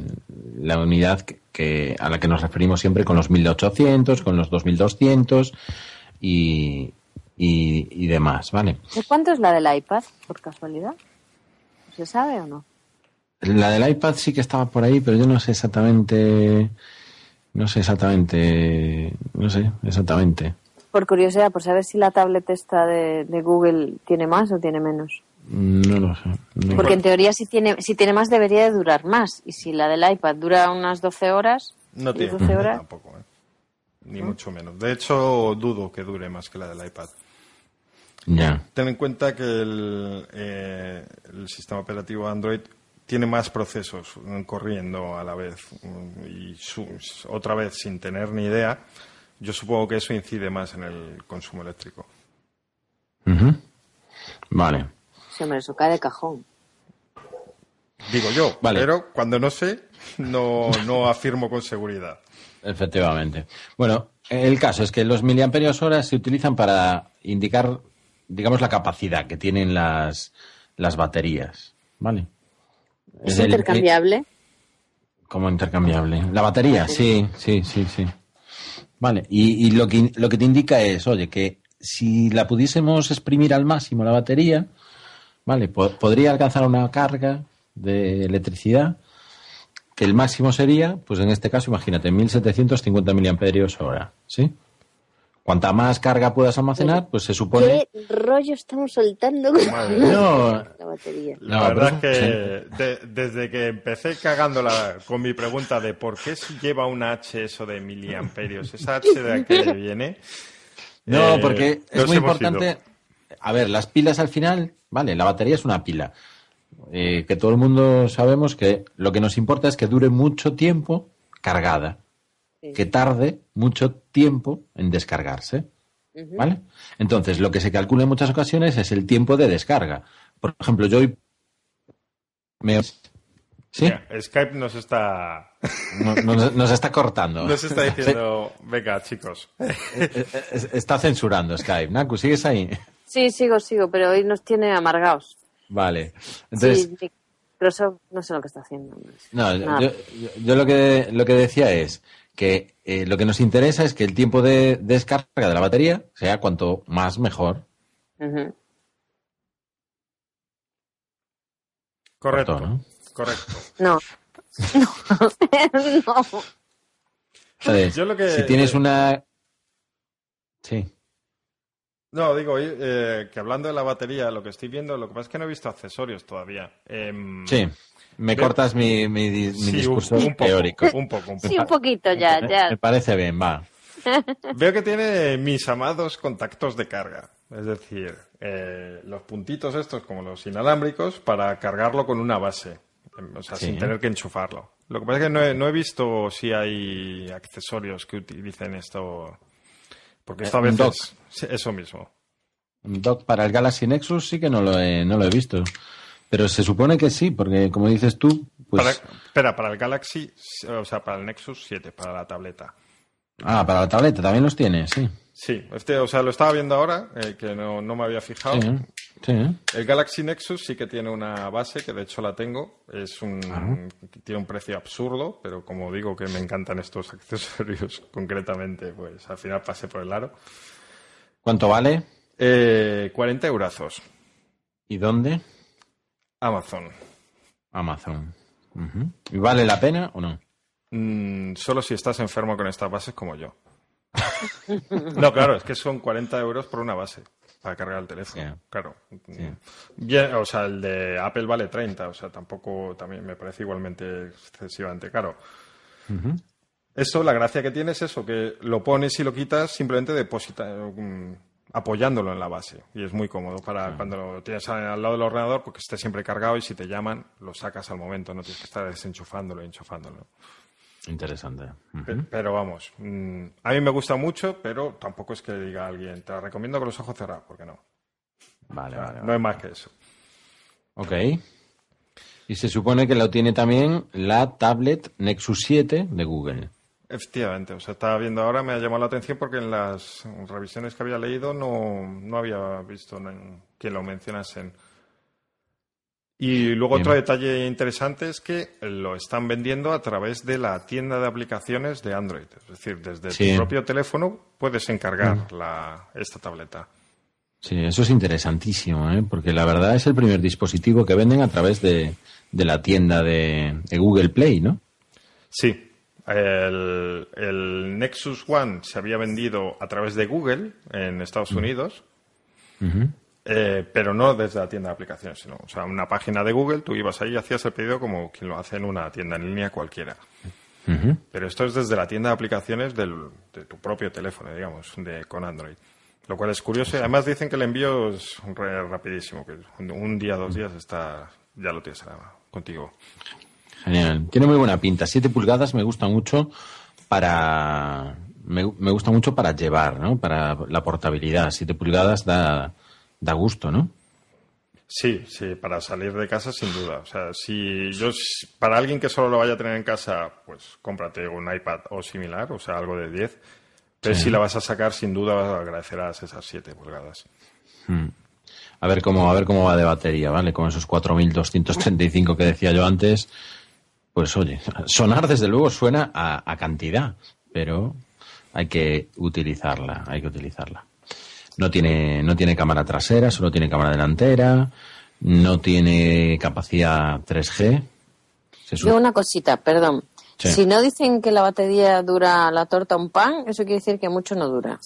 la unidad que, que- a la que nos referimos siempre con los 1800, con los 2200 y, y, y demás, ¿vale? ¿De cuánto es la del iPad, por casualidad? ¿Se sabe o no? La del iPad sí que estaba por ahí, pero yo no sé exactamente, no sé exactamente, no sé exactamente. Por curiosidad, por saber si la tablet esta de, de Google tiene más o tiene menos. No lo sé. no. Porque en teoría si tiene, si tiene más debería de durar más. Y si la del iPad dura unas 12 horas, No ¿y tiene 12 pinta horas? tampoco, ¿eh? Ni mucho menos. De hecho, dudo que dure más que la del iPad. Ya. Ten en cuenta que el, eh, el sistema operativo Android tiene más procesos mm, corriendo a la vez mm, y su- otra vez sin tener ni idea. Yo supongo que eso incide más en el consumo eléctrico. Vale. Sí, hombre, eso cae de cajón. Digo yo, Vale. pero cuando no sé, no, no afirmo con seguridad. Efectivamente. Bueno, el caso es que los miliamperios hora se utilizan para indicar, digamos, la capacidad que tienen las, las baterías, ¿vale? ¿Es el- intercambiable? Como intercambiable. La batería, sí, sí, sí, sí. Vale, y, y lo, que, lo que te indica es, oye, que si la pudiésemos exprimir al máximo la batería, vale, po- podría alcanzar una carga de electricidad que el máximo sería, pues en este caso, imagínate, 1750 miliamperios hora, ¿sí? Cuanta más carga puedas almacenar, pues se supone... ¿Qué rollo estamos soltando con Madre. No, la batería? La No, verdad es que de- desde que empecé cagándola con mi pregunta de por qué si lleva una H eso de miliamperios, esa H de qué viene. No, Eh, porque es muy importante. ido. A ver, las pilas al final, vale, la batería es una pila. Eh, que todo el mundo sabemos que lo que nos importa es que dure mucho tiempo cargada. Sí. Que tarde mucho tiempo en descargarse. ¿Vale? Entonces, lo que se calcula en muchas ocasiones es el tiempo de descarga. Por ejemplo, yo hoy. Me... Skype nos está, No- Nos, nos está cortando. nos está diciendo, venga chicos, eh, eh, Está censurando Skype. Naku, ¿sigues ahí? Sí, sigo, sigo, pero hoy nos tiene amargados. Vale. Entonces, sí, Microsoft no sé lo que está haciendo. No, yo, yo- yo lo que lo que decía es que eh, lo que nos interesa es que el tiempo de descarga de la batería sea cuanto más mejor. Correcto, ¿no? correcto. No. No. no. Entonces, Yo lo que- si tienes una... Sí. No, digo, eh, que hablando de la batería, lo que estoy viendo, lo que pasa es que no he visto accesorios todavía. Em, Sí. Me cortas mi, mi, di- mi sí, un- discurso un, poco, teórico. un poco, un poco. Sí, un poquito ya, Me- ya. Me parece bien, va. Veo que tiene mis amados contactos de carga. Es decir, eh, los puntitos estos como los inalámbricos para cargarlo con una base. em, O sea, Sí. sin tener que enchufarlo. Lo que pasa es que no he, no he visto si hay accesorios que utilicen esto. Porque Eh, un veces sí, eso mismo. Un dock para el Galaxy Nexus sí que no lo he, no lo he visto. Pero se supone que sí, porque como dices tú, pues... Para, espera, para el Galaxy, o sea, para el Nexus 7, para la tableta. Ah, para la tableta también los tiene, sí. Sí, este, o sea, lo estaba viendo ahora, eh, que no, no me había fijado. Sí. El Galaxy Nexus sí que tiene una base, que de hecho la tengo. Es un, Tiene un precio absurdo, pero como digo que me encantan estos accesorios concretamente, pues al final pasé por el aro. ¿Cuánto vale? Eh, 40 eurazos. ¿Y dónde? Amazon. Amazon. ¿Y vale la pena o no? Mm, solo si estás enfermo con estas bases como yo. no, claro, es que son 40 euros por una base para cargar el teléfono. Claro. o sea, el de Apple vale 30, o sea, tampoco, también me parece igualmente excesivamente caro. Eso, la gracia que tiene es eso, que lo pones y lo quitas simplemente deposita, mm, apoyándolo en la base. Y es muy cómodo para cuando lo tienes al lado del ordenador, porque esté siempre cargado y si te llaman, lo sacas al momento, no tienes que estar desenchufándolo y enchufándolo. Interesante. pero, vamos, mm, a mí me gusta mucho, pero tampoco es que diga a alguien, te la recomiendo con los ojos cerrados, porque no. Vale, vale. No es más que eso. Ok. Y se supone que lo tiene también la tablet Nexus 7 de Google. Efectivamente, o sea, estaba viendo ahora, me ha llamado la atención porque en las revisiones que había leído no, no había visto que lo mencionasen. Y luego otro detalle interesante es que lo están vendiendo a través de la tienda de aplicaciones de Android. Es decir, desde tu propio teléfono puedes encargar mm. la, esta tableta. Sí, eso es interesantísimo, ¿eh? porque la verdad es el primer dispositivo que venden a través de, la tienda de, Google Play, ¿no? Sí, el, Nexus One se había vendido a través de Google en Estados mm. Unidos. Eh, pero no desde la tienda de aplicaciones, sino, o sea, una página de Google, tú ibas ahí y hacías el pedido como quien lo hace en una tienda en línea cualquiera. Pero esto es desde la tienda de aplicaciones de tu propio teléfono, digamos, de, con Android. Lo cual es curioso. Además dicen que el envío es rapidísimo, que un día, dos días está, ya lo tienes contigo. Genial. Tiene muy buena pinta. Siete pulgadas me gusta mucho para me, me, gusta mucho para llevar, ¿no? Para la portabilidad. Siete pulgadas da da gusto, ¿no? Sí, sí, para salir de casa sin duda. O sea, si yo, para alguien que solo lo vaya a tener en casa, pues cómprate un iPad o similar, o sea, algo de 10. Pero si la vas a sacar, sin duda agradecerás esas 7 pulgadas. Hmm. A ver cómo, a ver cómo va de batería, ¿vale? Con esos 4.235 que decía yo antes, pues oye, sonar desde luego suena a cantidad, pero hay que utilizarla, hay que utilizarla. No tiene, no tiene cámara trasera, solo tiene cámara delantera, no tiene capacidad 3G. Yo una cosita, perdón. Si no dicen que la batería dura la torta un pan, eso quiere decir que mucho no dura.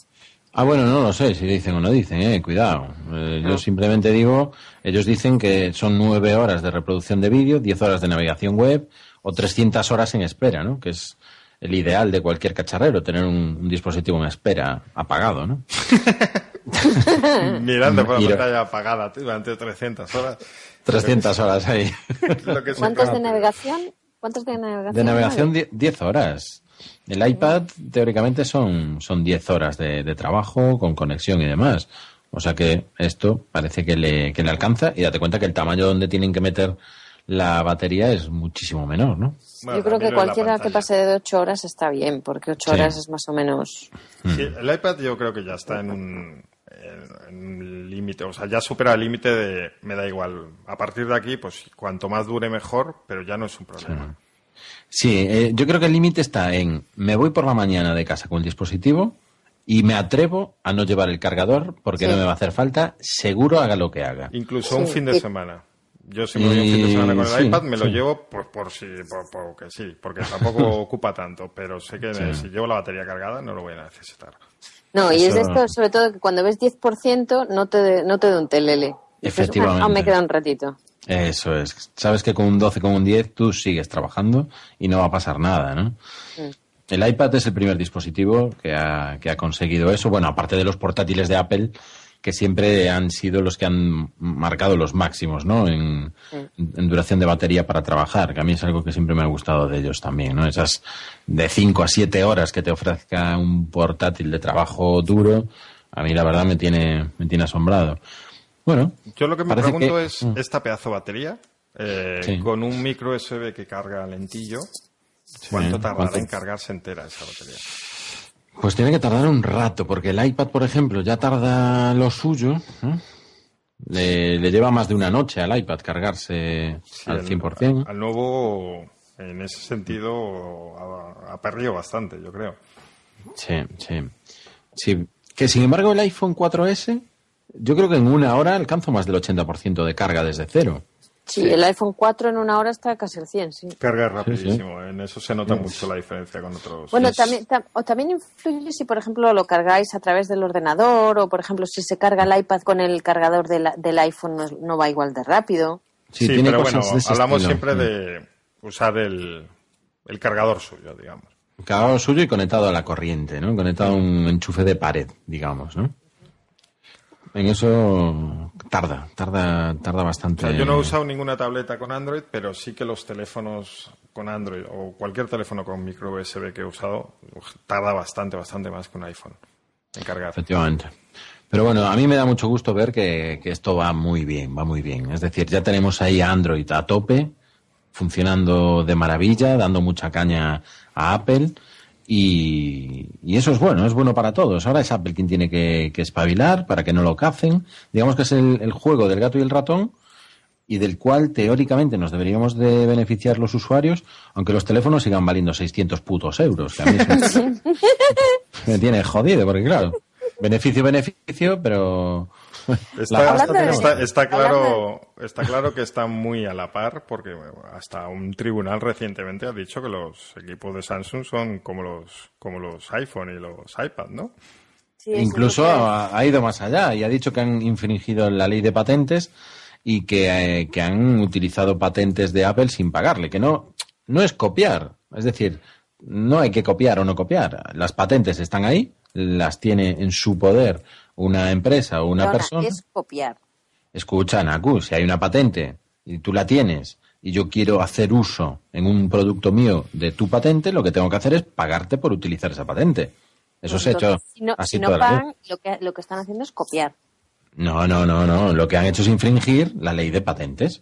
Ah, bueno, no lo sé si dicen o no dicen, eh, cuidado. Eh, yo simplemente digo, ellos dicen que son nueve horas de reproducción de vídeo, diez horas de navegación web o 300 horas en espera, ¿no? Que es el ideal de cualquier cacharrero, tener un, dispositivo en espera apagado, ¿no? Mirando por la pantalla apagada durante 300 horas. 300 horas ahí. ¿Cuántos de navegación? ¿Cuántos de navegación? De navegación 10 horas. El iPad teóricamente son, son 10 horas de, trabajo con conexión y demás. O sea que esto parece que le, que le alcanza y date cuenta que el tamaño donde tienen que meter la batería es muchísimo menor, ¿no? Yo creo que cualquiera que pase de 8 horas está bien, porque 8 horas es más o menos. Sí, el iPad yo creo que ya está en un, límite, o sea, ya supera el límite de me da igual. A partir de aquí, pues cuanto más dure mejor, pero ya no es un problema. Sí, eh, yo creo que el límite está en me voy por la mañana de casa con el dispositivo y me atrevo a no llevar el cargador porque no me va a hacer falta, seguro haga lo que haga. Incluso un fin de semana. Yo si me voy un fin de semana con el iPad me lo llevo por, por si, por, porque sí, porque tampoco ocupa tanto, pero sé que si llevo la batería cargada no lo voy a necesitar. No, y es de esto, sobre todo, que cuando ves 10% no te, no te da un telele. Efectivamente. Ah, me queda un ratito. Eso es. Sabes que con un 12, con un 10 tú sigues trabajando y no va a pasar nada, ¿no? Mm. El iPad es el primer dispositivo que ha, que ha conseguido eso. Bueno, aparte de los portátiles de Apple, que siempre han sido los que han marcado los máximos, ¿no? En, duración de batería para trabajar, que a mí es algo que siempre me ha gustado de ellos también, ¿no? Esas de 5 a 7 horas que te ofrezca un portátil de trabajo duro, a mí la verdad me tiene, me tiene asombrado. Bueno. Yo lo que me pregunto es, mm. esta pedazo de batería, eh, con un micro USB que carga lentillo, ¿cuánto tardará en cargarse entera esa batería? Pues tiene que tardar un rato, porque el iPad, por ejemplo, ya tarda lo suyo. Le, lleva más de una noche al iPad cargarse al 100%. Al, nuevo, en ese sentido, ha, ha, perdido bastante, yo creo. Sí, sí. Sí, que sin embargo el iPhone 4S, yo creo que en una hora alcanzo más del 80% de carga desde cero. Sí, el iPhone 4 en una hora está casi al 100, sí. Carga rapidísimo, en eso se nota mucho la diferencia con otros. Bueno, también, o también influye si, por ejemplo, lo cargáis a través del ordenador o, por ejemplo, si se carga el iPad con el cargador del iPhone no, va igual de rápido. Sí, pero bueno, hablamos siempre de usar el, el cargador suyo, digamos. El cargador suyo y conectado a la corriente, ¿no? Conectado a un enchufe de pared, digamos, ¿no? En eso tarda, tarda, tarda bastante. yo no he usado ninguna tableta con Android, pero sí que los teléfonos con Android o cualquier teléfono con micro USB que he usado tarda bastante, bastante más que un iPhone en cargar. Efectivamente. Pero bueno, a mí me da mucho gusto ver que, que esto va muy bien, va muy bien. Es decir, ya tenemos ahí Android a tope, funcionando de maravilla, dando mucha caña a Apple. Y, eso es bueno, es bueno para todos. Ahora es Apple quien tiene que, espabilar para que no lo cacen. Digamos que es el, juego del gato y el ratón y del cual teóricamente nos deberíamos de beneficiar los usuarios, aunque los teléfonos sigan valiendo 600 putos euros. Que a mí me tiene jodido, porque claro, beneficio, beneficio, pero Está, claro, está claro que está muy a la par porque hasta un tribunal recientemente ha dicho que los equipos de Samsung son como los, como los iPhone y los iPad, ¿no? Incluso ha, ido más allá y ha dicho que han infringido la ley de patentes y que, eh, que han utilizado patentes de Apple sin pagarle, que no, no es copiar. Es decir, no hay que copiar o no copiar. Las patentes están ahí, las tiene en su poder una empresa o una persona. Es copiar. Escucha, Naku, si hay una patente y tú la tienes y yo quiero hacer uso en un producto mío de tu patente, lo que tengo que hacer es pagarte por utilizar esa patente. Eso se ha hecho si no, así si no pagan, lo que, lo que están haciendo es copiar. No, no, no, no. Lo que han hecho es infringir la ley de patentes.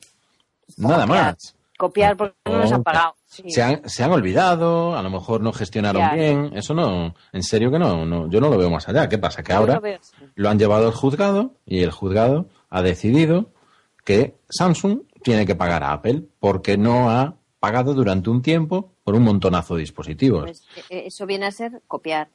Nada más. Copiar porque no les han pagado. Se, han, se han olvidado, a lo mejor no gestionaron bien. Eso no, en serio que no, no, yo no lo veo más allá. ¿Qué pasa? Que ahora lo, han llevado al juzgado y el juzgado ha decidido que Samsung tiene que pagar a Apple porque no ha pagado durante un tiempo por un montonazo de dispositivos. Pues, eh, eh, eso viene a ser copiar.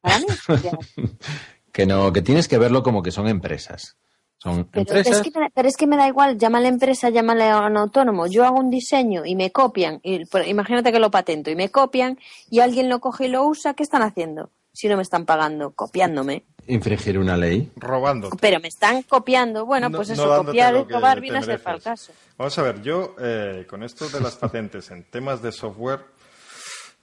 Para mí copiar. que no, que tienes que verlo como que son empresas pero, Es que, pero es que me da igual, llámale empresa, llámale a un autónomo. Yo hago un diseño y me copian, y, imagínate que lo patento y me copian y alguien lo coge y lo usa, ¿qué están haciendo? Si no me están pagando, copiándome. Infringir una ley. Robando. Pero me están copiando. Bueno, pues eso, copiar y robar viene a ser para el caso. Vamos a ver, yo eh, con esto de las patentes en temas de software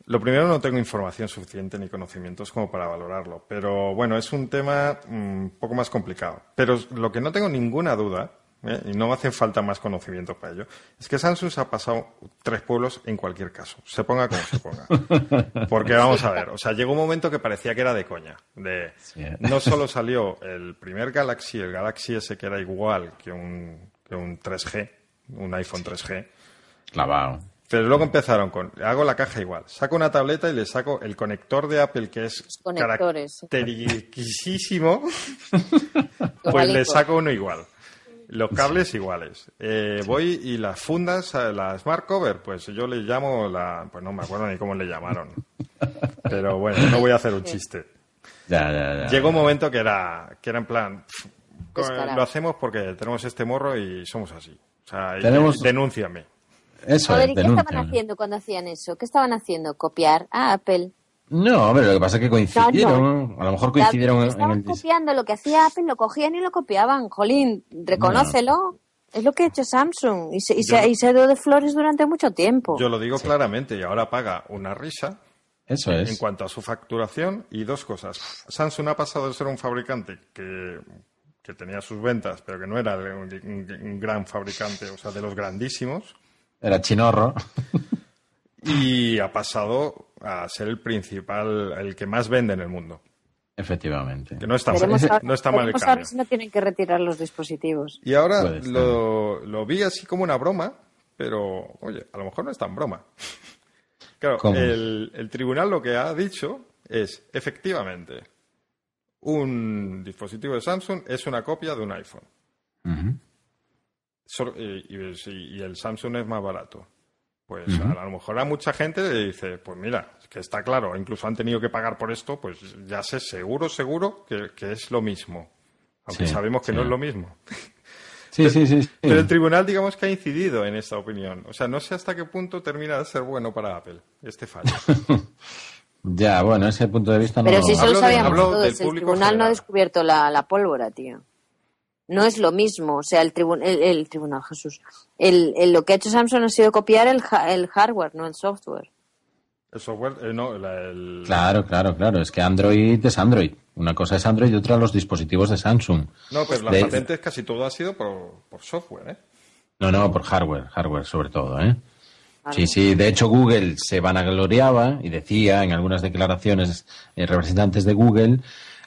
lo primero, no tengo información suficiente ni conocimientos como para valorarlo, pero bueno, es un tema un mm, poco más complicado. Pero lo que no tengo ninguna duda, ¿eh? y no me hace falta más conocimiento para ello, es que Samsung ha pasado tres pueblos en cualquier caso, se ponga como se ponga. Porque vamos a ver, o sea, llegó un momento que parecía que era de coña. De, no solo salió el primer Galaxy, el Galaxy S que era igual que un, que un 3G, un iPhone 3G. Clavado pero luego empezaron con, hago la caja igual, saco una tableta y le saco el conector de Apple que es caracterísimo, pues le saco uno igual. Los cables iguales. Eh, voy y las fundas, la Smart Cover, pues yo le llamo la... Pues no me acuerdo ni cómo le llamaron. Pero bueno, no voy a hacer un chiste. Llegó un momento que era, que era en plan... Lo hacemos porque tenemos este morro y somos así. O sea, denúnciame. Eso ¿qué estaban haciendo cuando hacían eso? ¿Qué estaban haciendo? ¿Copiar a Apple? No, pero lo que pasa es que coincidieron. A lo mejor coincidieron estaban en el copiando lo que hacía Apple, lo cogían y lo copiaban. Jolín, reconócelo. Es lo que ha hecho Samsung y se, y, se, ha de flores durante mucho tiempo. Yo lo digo claramente y ahora paga una risa eso es. En cuanto a su facturación y dos cosas. Samsung ha pasado de ser un fabricante que, que tenía sus ventas, pero que no era un, gran fabricante, o sea, de los grandísimos, era chinorro. y ha pasado a ser el principal, el que más vende en el mundo. Efectivamente. Que no está, no está mal el cambio. si no tienen que retirar los dispositivos. Y ahora lo, vi así como una broma, pero oye, a lo mejor no es tan broma. Claro, el, el tribunal lo que ha dicho es, efectivamente, un dispositivo de Samsung es una copia de un iPhone. Y, el Samsung es más barato. Pues a, lo mejor a mucha gente le dice, pues mira, que está claro, incluso han tenido que pagar por esto, pues ya sé seguro, seguro que, es lo mismo. Aunque sabemos que no es lo mismo. Sí, sí, sí, Pero el tribunal, digamos que ha incidido en esta opinión. O sea, no sé hasta qué punto termina de ser bueno para Apple este fallo. ya, bueno, ese punto de vista no Pero si solo sabíamos todos, el tribunal no ha descubierto la, pólvora, tío. No es lo mismo. O sea, el, el, tribunal, Jesús. El, lo que ha hecho Samsung ha sido copiar el, el hardware, no el software. El software, eh, no, el... Claro, claro, claro. Es que Android es Android. Una cosa es Android y otra los dispositivos de Samsung. No, pero las patentes casi todo ha sido por, software, ¿eh? No, no, por hardware, hardware sobre todo, ¿eh? Sí, sí. De hecho, Google se vanagloriaba y decía en algunas declaraciones eh, representantes de Google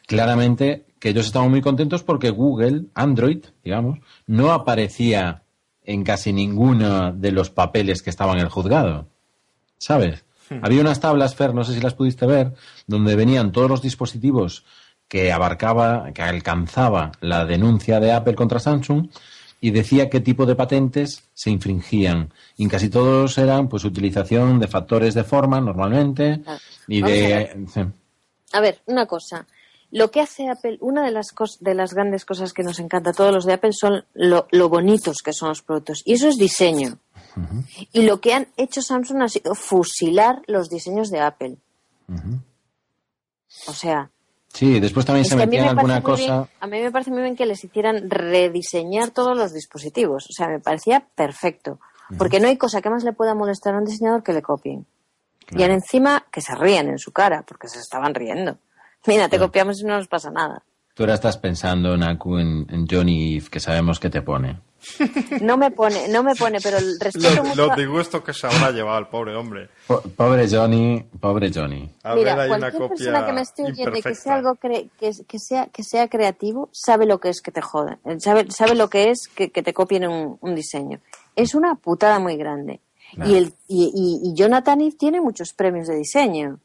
claramente que ellos estaban muy contentos porque Google, Android, digamos, no aparecía en casi ninguno de los papeles que estaban en el juzgado. ¿Sabes? Hmm. Había unas tablas, Fer, no sé si las pudiste ver, donde venían todos los dispositivos que abarcaba, que alcanzaba la denuncia de Apple contra Samsung y decía qué tipo de patentes se infringían. Y casi todos eran pues utilización de factores de forma normalmente y de a ver. una cosa. Lo que hace Apple, una de las, de las grandes cosas que nos encanta a todos los de Apple son lo, lo bonitos que son los productos. Y eso es diseño. Y lo que han hecho Samsung ha sido fusilar los diseños de Apple. O sea. Sí, después también se metían alguna cosa. a mí me parece muy bien que les hicieran rediseñar todos los dispositivos. O sea, me parecía perfecto. Porque no hay cosa que más le pueda molestar a un diseñador que le copien. Y encima que se rían en su cara, porque se estaban riendo. Mira, te copiamos y no nos pasa nada. Tú ahora estás pensando, Naku, en, en Johnny Eve, que sabemos que te pone. No me pone, no me pone, pero el respeto los, mucho... los disgustos que se habrá llevado el pobre hombre. pobre Johnny, pobre Johnny. A Mira, ver, cualquier persona que me esté oyendo y que sea algo que, que, sea, que sea creativo, sabe lo que es que te joden, sabe, sabe lo que es que, que te copien un, un, diseño. Es una putada muy grande. Y, el, y, y, Jonathan Eve tiene muchos premios de diseño.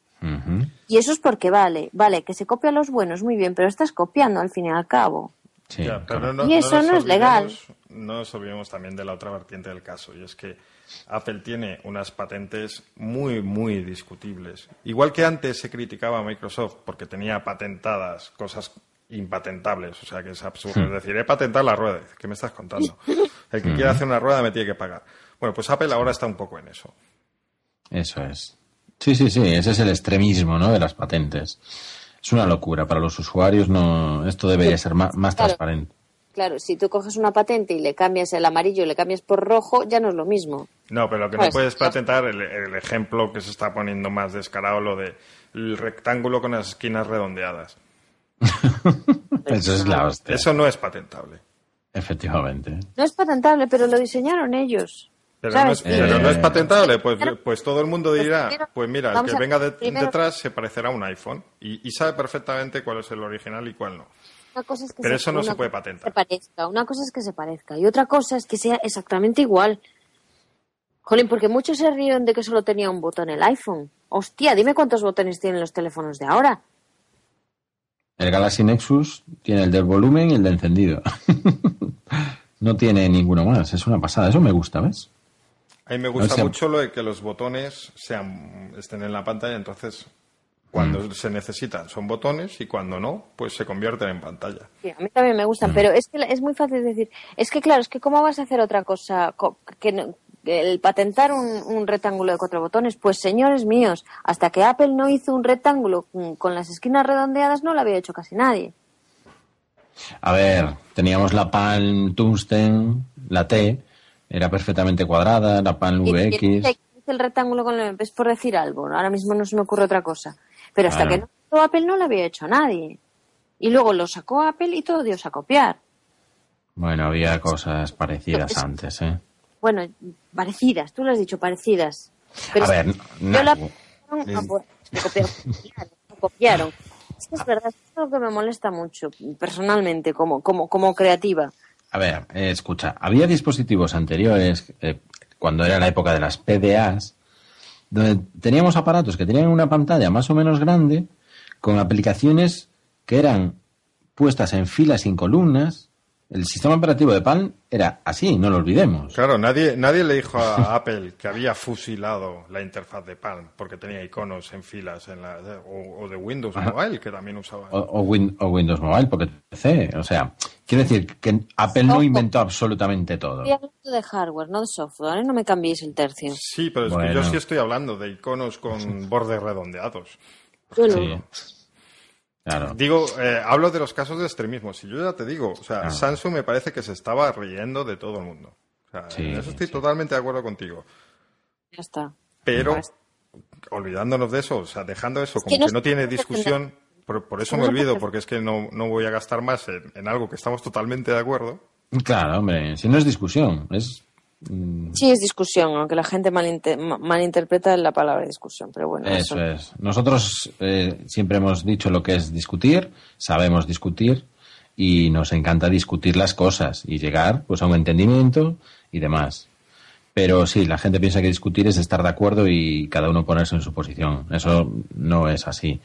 Y eso es porque vale, vale, que se copia los buenos, muy bien, pero estás copiando al fin y al cabo y eso no, es legal. No nos olvidemos también de la otra vertiente del caso, y es que Apple tiene unas patentes muy, muy discutibles. Igual que antes se criticaba a Microsoft porque tenía patentadas cosas impatentables, o sea que es absurdo. Hmm. Es decir, he patentado la rueda, ¿qué me estás contando? El que quiera hmm. hacer una rueda me tiene que pagar. Bueno, pues Apple ahora está un poco en eso. Eso es. Sí, sí, sí, ese es el extremismo, ¿no? De las patentes. Es una locura. Para los usuarios no, esto debería ser más, transparente. Claro, si tú coges una patente y le cambias el amarillo y le cambias por rojo, ya no es lo mismo. No, pero lo que no puedes patentar, el, el, ejemplo que se está poniendo más descarado, lo de el rectángulo con las esquinas redondeadas. Eso es la hostia. Eso no es patentable. Efectivamente. No es patentable, pero lo diseñaron ellos. Pero, no es, no es, patentable, pues, pues todo el mundo dirá, pues mira, el que venga detrás se parecerá a un iPhone y, sabe perfectamente cuál es el original y cuál no. pero eso no se puede patentar. parezca. Una cosa es que se parezca y otra cosa es que sea exactamente igual. Jolín, porque muchos se ríen de que solo tenía un botón el iPhone. Hostia, dime cuántos botones tienen los teléfonos de ahora. El Galaxy Nexus tiene el del volumen y el de encendido. no tiene ninguno más. Es una pasada. Eso me gusta, ¿ves? A mí me gusta mucho lo de que los botones sean, estén en la pantalla, entonces cuando mm. se necesitan son botones y cuando no, pues se convierten en pantalla. Sí, a mí también me gustan, mm. pero es que es muy fácil decir, es que claro, es que cómo vas a hacer otra cosa que el patentar un, rectángulo de cuatro botones, pues señores míos, hasta que Apple no hizo un rectángulo con las esquinas redondeadas no lo había hecho casi nadie. A ver, teníamos la Palm Tungsten, la T, era perfectamente cuadrada, la pan VX. el rectángulo con el es por decir algo, ahora mismo no se me ocurre otra cosa. Pero hasta que no Apple no lo había hecho a nadie. Y luego lo sacó Apple y todo dio a copiar. Bueno, había cosas parecidas antes, ¿eh? Bueno, parecidas, tú lo has dicho, parecidas. a ver, no, la... copiaron, Es que es verdad, es algo que me molesta mucho, personalmente, como, como, como creativa. A ver, eh, escucha, había dispositivos anteriores, eh, cuando era la época de las PDAs, donde teníamos aparatos que tenían una pantalla más o menos grande, con aplicaciones que eran puestas en filas sin columnas, el sistema operativo de Palm era así, no lo olvidemos. Claro, nadie, nadie le dijo a Apple que había fusilado la interfaz de Palm porque tenía iconos en filas en la, o, de Windows Mobile, que también usaba. O, Windows Mobile, porque PC. O sea, quiero decir que Apple no inventó absolutamente todo. Estoy hablando de hardware, no de software. ¿eh? No me cambiéis el tercio. Sí, pero es que yo sí estoy hablando de iconos con bordes redondeados. Sí. Digo, eh, hablo de los casos de extremismo. Si yo ya te digo, o sea, ah. Samsung me parece que se estaba riendo de todo el mundo. en eso estoy totalmente de acuerdo contigo. Ya está. Pero, olvidándonos de eso, o sea, dejando eso como que no, tiene discusión, por, eso me olvido, porque es que no, voy a gastar más en, algo que estamos totalmente de acuerdo. Claro, hombre, si no es discusión, es. Sí, es discusión, aunque la gente malinterpreta la palabra discusión, pero bueno. Eso, es. Nosotros eh, siempre hemos dicho lo que es discutir, sabemos discutir y nos encanta discutir las cosas y llegar pues a un entendimiento y demás. Pero sí, la gente piensa que discutir es estar de acuerdo y cada uno ponerse en su posición. Eso no es así.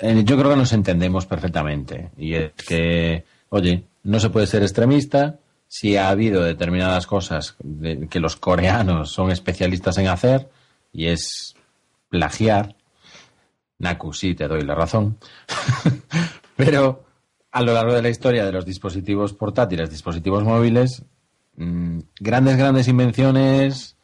Eh, yo creo que nos entendemos perfectamente y es que, oye, no se puede ser extremista, si ha habido determinadas cosas que los coreanos son especialistas en hacer y es plagiar. Naku, sí, te doy la razón. Pero a lo largo de la historia de los dispositivos portátiles, dispositivos móviles, mm, grandes, grandes invenciones,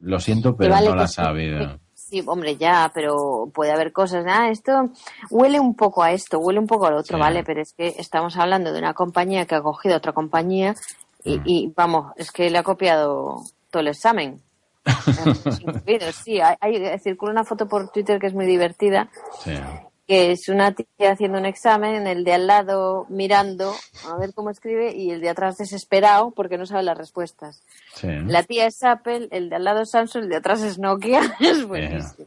lo siento, pero no las ha habido. Sí, hombre, ya, pero puede haber cosas. Ah, esto huele un poco a esto, huele un poco al otro, ¿vale? Pero es que estamos hablando de una compañía que ha cogido otra compañía y, mm. vamos, es que le ha copiado todo el examen. sí, hay, hay, circula una foto por Twitter que es muy divertida. Sí que es una tía haciendo un examen, el de al lado mirando a ver cómo escribe y el de atrás desesperado porque no sabe las respuestas. La tía es Apple, el de al lado es Samsung, el de atrás es Nokia. Es,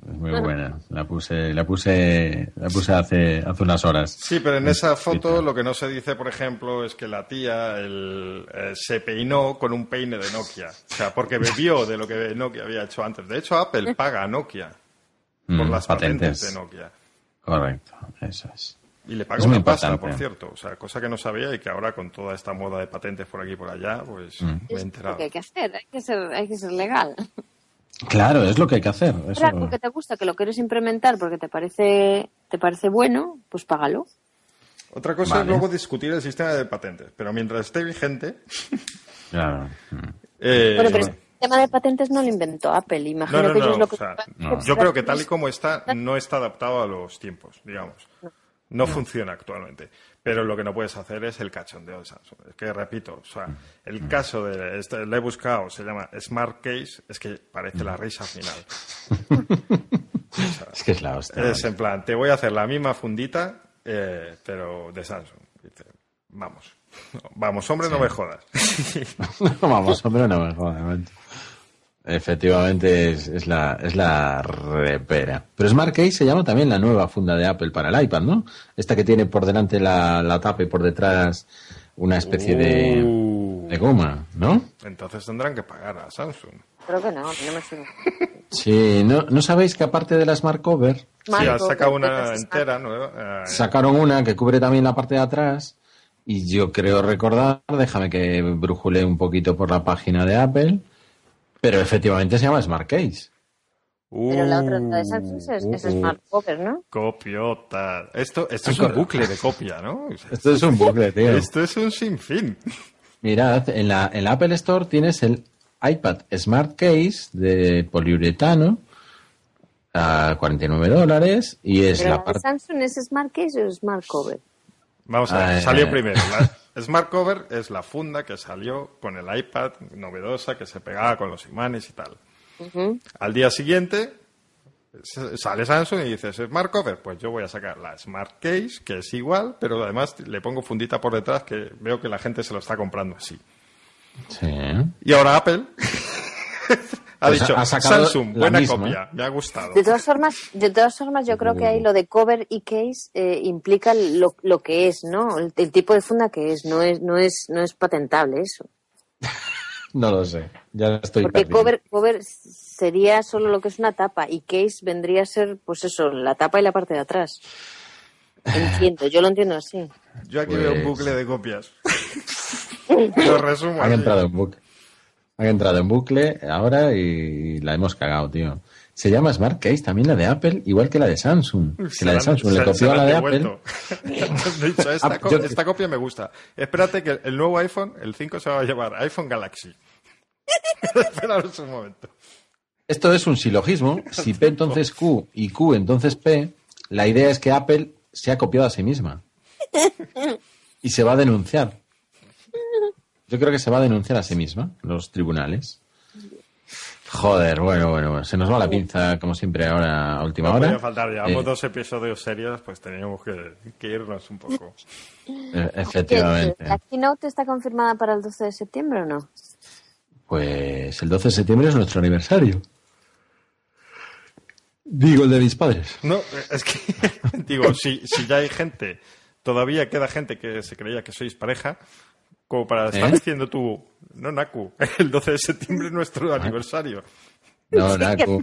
muy buena. La puse, la puse, la puse hace, hace unas horas. Sí, pero en esa foto lo que no se dice, por ejemplo, es que la tía el, eh, se peinó con un peine de Nokia. O sea, porque bebió de lo que Nokia había hecho antes. De hecho, Apple paga a Nokia por mm, las patentes de Nokia. Correcto, eso es. Y le paga una pasta, por cierto. O sea, cosa que no sabía y que ahora con toda esta moda de patentes por aquí y por allá, pues mm. me he enterado. Es lo que hay que hacer, hay que ser, hay que ser legal. Claro, es lo que hay que hacer. Eso... Claro, porque te gusta, que lo quieres implementar porque te parece, te parece bueno, pues págalo. Otra cosa es luego discutir el sistema de patentes, pero mientras esté vigente. claro. Eh, bueno, pero tema de patentes no lo inventó Apple. Imagino que ellos lo que. yo creo que tal y como está, no está adaptado a los tiempos, digamos. No, funciona actualmente. Pero lo que no puedes hacer es el cachondeo de Samsung. Es que, repito, o sea, el caso de. Este, le he buscado, se llama Smart Case, es que parece la risa final. es que es la hostia. Es en plan, te voy a hacer la misma fundita, eh, pero de Samsung. Dice, vamos. Vamos, hombre, no me jodas. vamos, hombre, no me jodas. Efectivamente es, la, es la repera. Pero Smart Case se llama también la nueva funda de Apple para el iPad, ¿no? Esta que tiene por delante la, la tapa y por detrás una especie de, uh. de, goma, ¿no? Entonces tendrán que pagar a Samsung. Creo que no, no me suena. Sí, ¿no, ¿no sabéis que aparte de la Smart Cover... sí, ha sacado una entera nueva. Eh, sacaron una que cubre también la parte de atrás y yo creo recordar, déjame que brujule un poquito por la página de Apple, pero efectivamente se llama Smart Case. Pero la otra de Samsung es, uh, Smart Cover, ¿no? Copiota. Esto, esto es un bucle de copia, ¿no? Esto es un bucle, tío. Esto es un sinfín. Mirad, en la, en la Apple Store tienes el iPad Smart Case de poliuretano a 49 dólares y es la, parte... ¿Samsung es Smart Case o Smart Cover? Vamos a ver, salió eh. primero. La Smart Cover es la funda que salió con el iPad novedosa que se pegaba con los imanes y tal. Al día siguiente sale Samsung y dices Smart Cover, pues yo voy a sacar la Smart Case, que es igual, pero además le pongo fundita por detrás que veo que la gente se lo está comprando así. Sí. Y ahora Apple ha pues dicho Samsung, buena copia, me ha gustado. De todas formas, de todas formas yo creo que ahí lo de cover y case eh, implica lo, lo, que es, ¿no? El, tipo de funda que es, no es, no es, no es patentable eso. no lo sé, ya estoy Porque cover, cover sería solo lo que es una tapa y case vendría a ser, pues eso, la tapa y la parte de atrás. Entiendo, yo lo entiendo así. Yo aquí veo un pues bucle de copias. Lo resumo. Han entrado en bucle. Han entrado en bucle ahora y la hemos cagado, tío. Se llama Smart Case, también la de Apple, igual que la de Samsung. La de Samsung le copió a la de Apple. esta, esta, copia me gusta. Espérate que el nuevo iPhone, el 5, se va a llamar iPhone Galaxy. Esperaros un momento. Esto es un silogismo. Si P entonces Q y Q entonces P, la idea es que Apple se ha copiado a sí misma. Y se va a denunciar. Yo creo que se va a denunciar a sí misma, los tribunales. Joder, bueno, bueno, se nos va la pinza como siempre ahora a última hora. No faltar, llevamos eh, dos episodios serios, pues teníamos que, irnos un poco. Eh, efectivamente. ¿La keynote está confirmada para el 12 de septiembre o no? Pues el 12 de septiembre es nuestro aniversario. Digo, el de mis padres. No, es que, digo, si, si ya hay gente, todavía queda gente que se creía que sois pareja, como para estar ¿Eh? diciendo tú, no, Naku, el 12 de septiembre es nuestro aniversario. No, Naku.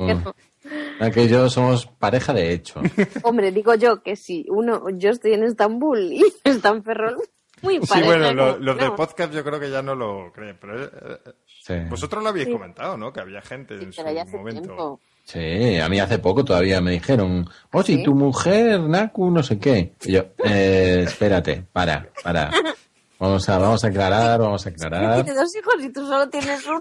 Naku y yo somos pareja de hecho. Hombre, digo yo que si uno, yo estoy en Estambul y está en Ferrol, muy pareja. Sí, bueno, los del podcast yo creo que ya no lo creen, pero eh, eh, vosotros lo habéis comentado, ¿no? Que había gente en su momento. Sí, a mí hace poco todavía me dijeron, oye, ¿Ah, tu mujer, Naku, no sé qué. Y yo, eh, espérate, para, para. Vamos a, vamos a aclarar, vamos a aclarar. Tiene dos hijos y tú solo tienes uno.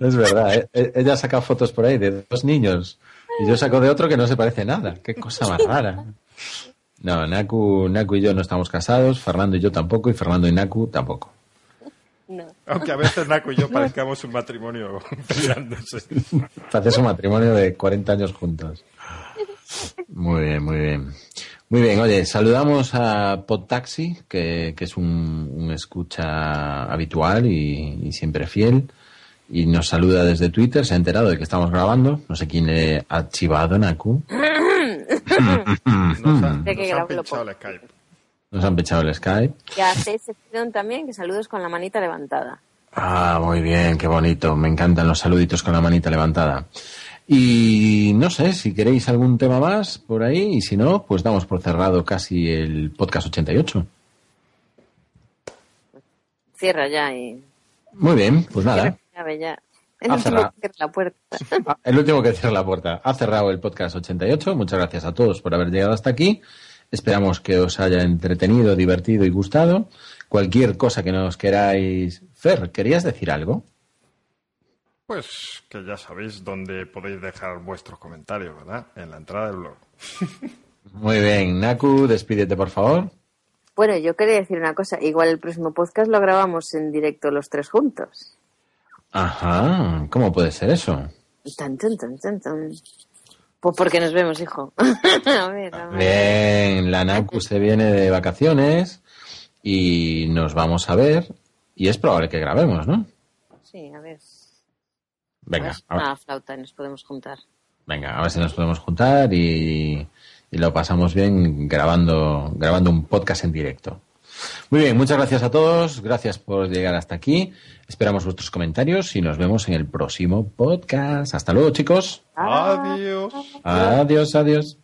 es verdad, ¿eh? E-, ella saca fotos por ahí de dos niños y yo saco de otro que no se parece nada. Qué cosa más rara. No, Naku, Naku y yo no estamos casados, Fernando y yo tampoco, y Fernando y Naku tampoco. Aunque a veces Naco y yo parezcamos un matrimonio peleándose. Haces un matrimonio de 40 años juntos. Muy bien, muy bien. Muy bien, oye, saludamos a Podtaxi, que, que es un, escucha habitual y, siempre fiel. Y nos saluda desde Twitter, se ha enterado de que estamos grabando. No sé quién le ha archivado, Naku. nos, ha, nos el Skype. Nos han pechado el Skype. Y a sección también, que saludos con la manita levantada. Ah, muy bien, qué bonito. Me encantan los saluditos con la manita levantada. Y no sé si queréis algún tema más por ahí, y si no, pues damos por cerrado casi el podcast 88. Cierra ya y. Muy bien, pues nada. El último que cierra la puerta. Ah, el último que cierra la puerta. Ha cerrado el podcast 88. Muchas gracias a todos por haber llegado hasta aquí. Esperamos que os haya entretenido, divertido y gustado. Cualquier cosa que nos queráis. Fer, ¿querías decir algo? Pues que ya sabéis dónde podéis dejar vuestros comentarios, ¿verdad? En la entrada del blog. Muy bien. Naku, despídete, por favor. Bueno, yo quería decir una cosa. Igual el próximo podcast lo grabamos en directo los tres juntos. Ajá. ¿Cómo puede ser eso? Tan, tan, tan, tan, tan. Pues porque nos vemos, hijo. a ver, a ver. Bien, la Naku se viene de vacaciones y nos vamos a ver y es probable que grabemos, ¿no? Sí, a ver. Venga. A ver flauta y nos podemos juntar. Venga, a ver si nos podemos juntar y, y lo pasamos bien grabando, grabando un podcast en directo. Muy bien, muchas gracias a todos. Gracias por llegar hasta aquí. Esperamos vuestros comentarios y nos vemos en el próximo podcast. Hasta luego, chicos. Adiós. Adiós, adiós.